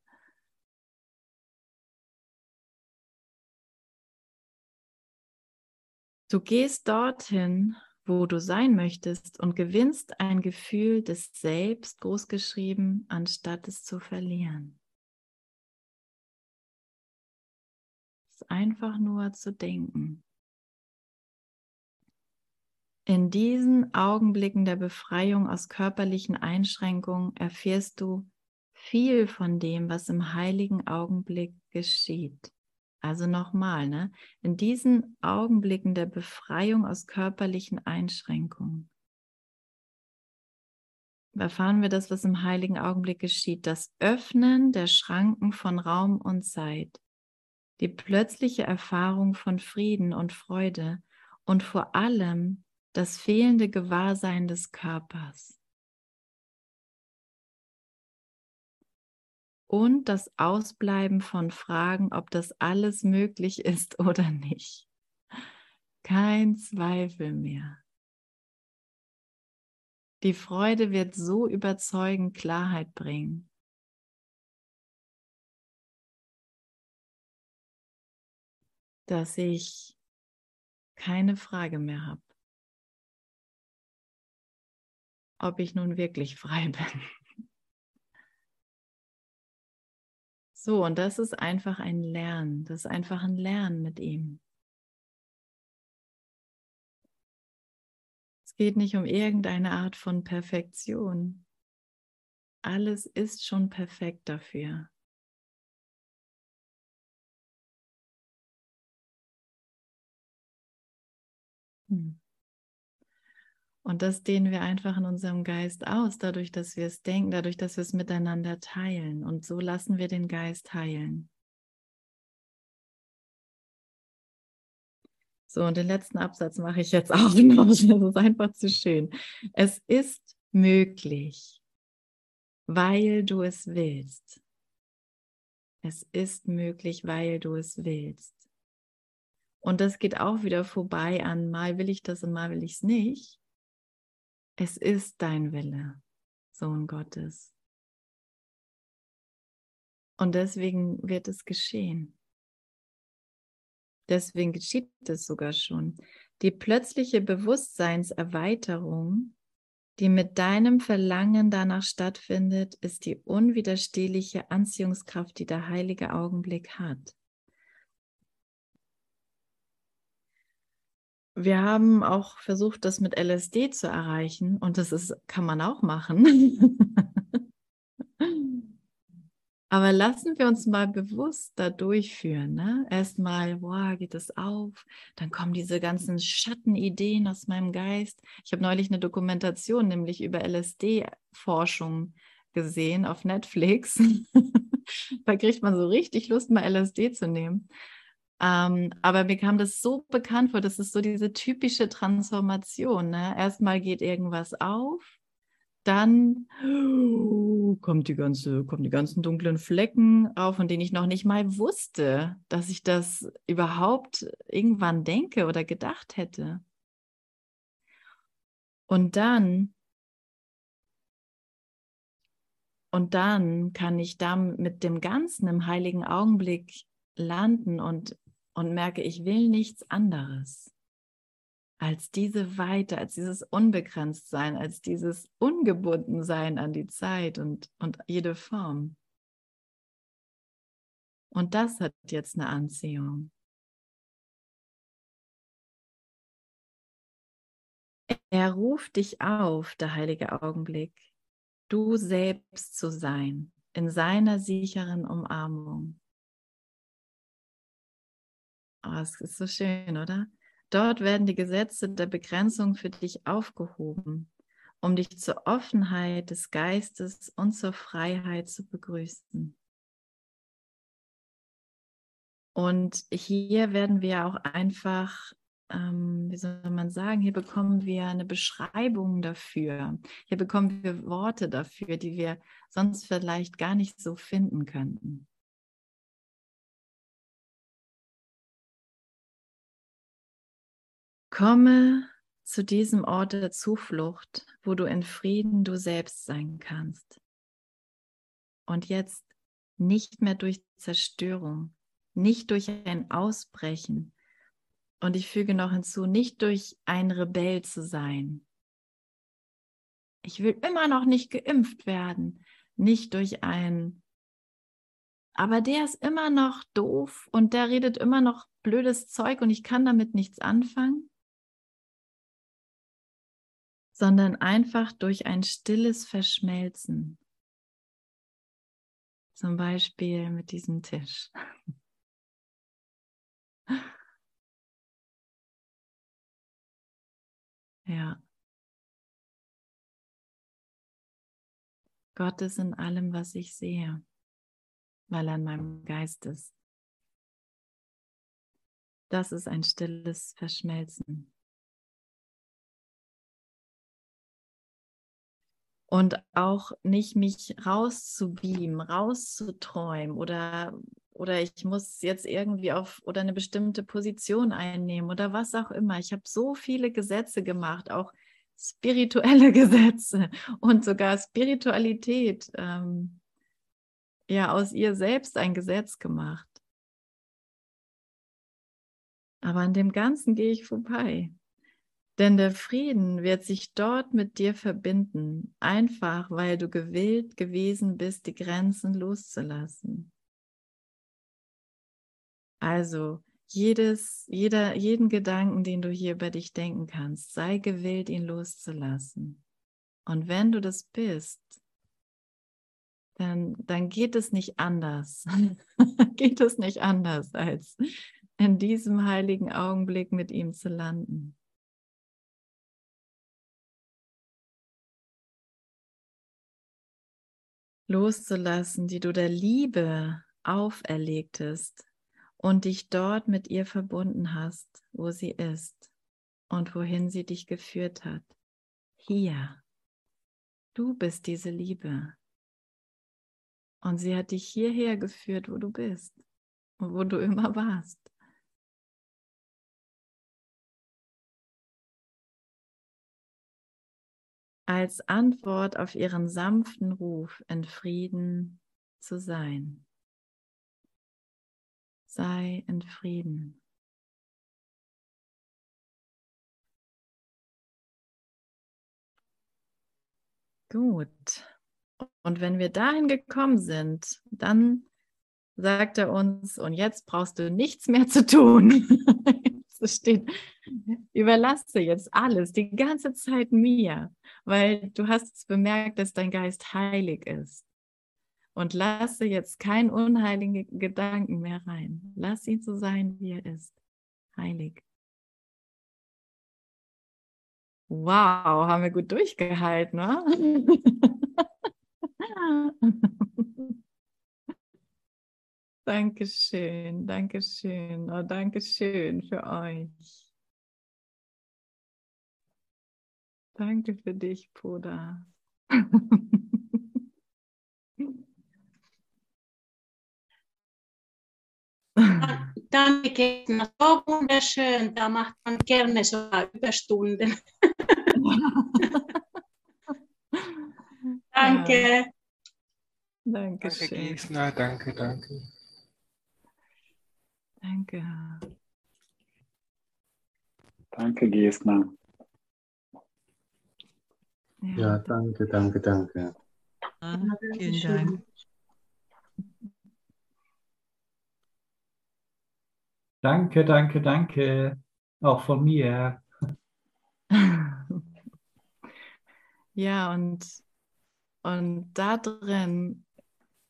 Du gehst dorthin, wo du sein möchtest und gewinnst ein Gefühl des Selbst großgeschrieben, anstatt es zu verlieren. Einfach nur zu denken. In diesen Augenblicken der Befreiung aus körperlichen Einschränkungen erfährst du viel von dem, was im heiligen Augenblick geschieht. Also nochmal, ne? in diesen Augenblicken der Befreiung aus körperlichen Einschränkungen erfahren wir das, was im heiligen Augenblick geschieht, das Öffnen der Schranken von Raum und Zeit, die plötzliche Erfahrung von Frieden und Freude und vor allem das fehlende Gewahrsein des Körpers. Und das Ausbleiben von Fragen, ob das alles möglich ist (laughs) oder nicht. Kein Zweifel mehr. Die Freude wird so überzeugend Klarheit bringen. Dass ich keine Frage mehr habe. ob ich nun wirklich frei (laughs) bin. So, und das ist einfach ein Lernen. Das ist einfach ein Lernen mit ihm. Es geht nicht um irgendeine Art von Perfektion. Alles ist schon perfekt dafür. Und das dehnen wir einfach in unserem Geist aus, dadurch, dass wir es denken, dadurch, dass wir es miteinander teilen. Und so lassen wir den Geist heilen. So, und den letzten Absatz mache ich jetzt (laughs) auch noch. Das ist einfach zu schön. Es ist möglich, weil du es willst. Es ist möglich, weil du es willst. Und das geht auch wieder vorbei an, mal will ich das und mal will ich es nicht. Es ist dein Wille, Sohn Gottes. Und deswegen wird es geschehen. Deswegen geschieht es sogar schon. Die plötzliche Bewusstseinserweiterung, die mit deinem Verlangen danach stattfindet, ist die unwiderstehliche Anziehungskraft, die der heilige Augenblick hat. Wir haben auch versucht, das mit LSD zu erreichen und das ist, kann man auch machen. (laughs) Aber lassen wir uns mal bewusst da durchführen. Ne? Erstmal, boah, geht es auf. Dann kommen diese ganzen Schattenideen aus meinem Geist. Ich habe neulich eine Dokumentation, nämlich über LSD-Forschung gesehen auf Netflix. (laughs) da kriegt man so richtig Lust, mal LSD zu nehmen. Ähm, aber mir kam das so bekannt vor, das ist so diese typische Transformation. Ne? Erstmal geht irgendwas auf, dann oh, (gasps) kommt die ganze, kommen die ganzen dunklen Flecken auf, von denen ich noch nicht mal wusste, dass ich das überhaupt irgendwann denke oder gedacht hätte. Und dann und dann kann ich da mit dem Ganzen im heiligen Augenblick landen und und merke, ich will nichts anderes als diese Weite, als dieses Unbegrenztsein, als dieses Ungebundensein an die Zeit und, und jede Form. Und das hat jetzt eine Anziehung. Er ruft dich auf, der heilige Augenblick, du selbst zu sein, in seiner sicheren Umarmung. Oh, es ist so schön, oder? Dort werden die Gesetze der Begrenzung für dich aufgehoben, um dich zur Offenheit des Geistes und zur Freiheit zu begrüßen. Und hier werden wir auch einfach, ähm, wie soll man sagen, hier bekommen wir eine Beschreibung dafür. Hier bekommen wir Worte dafür, die wir sonst vielleicht gar nicht so finden könnten. Komme zu diesem Ort der Zuflucht, wo du in Frieden du selbst sein kannst. Und jetzt nicht mehr durch Zerstörung, nicht durch ein Ausbrechen. Und ich füge noch hinzu, nicht durch ein Rebell zu sein. Ich will immer noch nicht geimpft werden, nicht durch ein, aber der ist immer noch doof und der redet immer noch blödes Zeug und ich kann damit nichts anfangen sondern einfach durch ein stilles Verschmelzen. Zum Beispiel mit diesem Tisch. (laughs) Ja. Gott ist in allem, was ich sehe, weil er in meinem Geist ist. Das ist ein stilles Verschmelzen. Und auch nicht mich rauszubeamen, rauszuträumen oder oder ich muss jetzt irgendwie auf oder eine bestimmte Position einnehmen oder was auch immer. Ich habe so viele Gesetze gemacht, auch spirituelle (laughs) Gesetze und sogar Spiritualität ähm, ja aus ihr selbst ein Gesetz gemacht. Aber an dem Ganzen gehe ich vorbei. Denn der Frieden wird sich dort mit dir verbinden, einfach weil du gewillt gewesen bist, die Grenzen loszulassen. Also jedes, jeder, jeden Gedanken, den du hier über dich denken kannst, sei gewillt, ihn loszulassen. Und wenn du das bist, dann, dann geht es nicht anders. (laughs) geht es nicht anders, als in diesem heiligen Augenblick mit ihm zu landen. Loszulassen, die du der Liebe auferlegtest und dich dort mit ihr verbunden hast, wo sie ist und wohin sie dich geführt hat. Hier. Du bist diese Liebe. Und sie hat dich hierher geführt, wo du bist und wo du immer warst. Als Antwort auf ihren sanften Ruf in Frieden zu sein. Sei in Frieden. Gut. Und wenn wir dahin gekommen sind, dann sagt er uns, und jetzt brauchst du nichts mehr zu tun. (laughs) (laughs) steht, überlasse jetzt alles, die ganze Zeit mir, weil du hast bemerkt, dass dein Geist heilig ist. Und lasse jetzt keinen unheiligen Gedanken mehr rein. Lass ihn so sein, wie er ist. Heilig. Wow, haben wir gut durchgehalten, ne? (laughs) Dankeschön, Dankeschön, oh, Dankeschön für euch. Danke für dich, Bruder. (laughs) Danke, so wunderschön. Da macht man gerne so Überstunden. (laughs) danke. Danke, danke Gisela, danke, danke. Danke. Danke, Gisela. Ja. ja, danke, danke, danke. Ja, vielen Dank. Danke, danke, danke. Auch von mir. (laughs) Ja, und, und da drin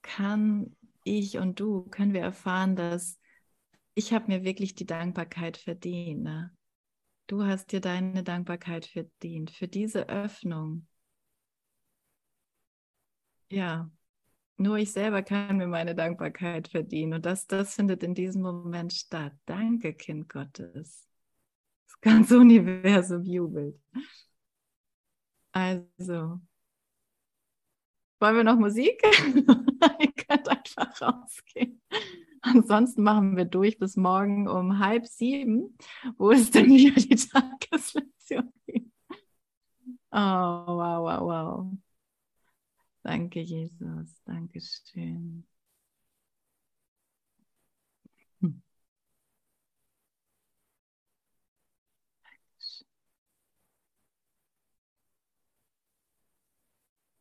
kann ich und du, können wir erfahren, dass ich habe mir wirklich die Dankbarkeit verdient. Ne? Du hast dir deine Dankbarkeit verdient für diese Öffnung. Ja, nur ich selber kann mir meine Dankbarkeit verdienen. Und das, das findet in diesem Moment statt. Danke, Kind Gottes. Das ganze (laughs) Universum jubelt. Also, wollen wir noch Musik? (laughs) Ihr könnt einfach rausgehen. Ansonsten machen wir durch bis morgen um halb sieben, wo es dann wieder die Tageslektion gibt. Oh, wow, wow, wow. Danke, Jesus. Dankeschön.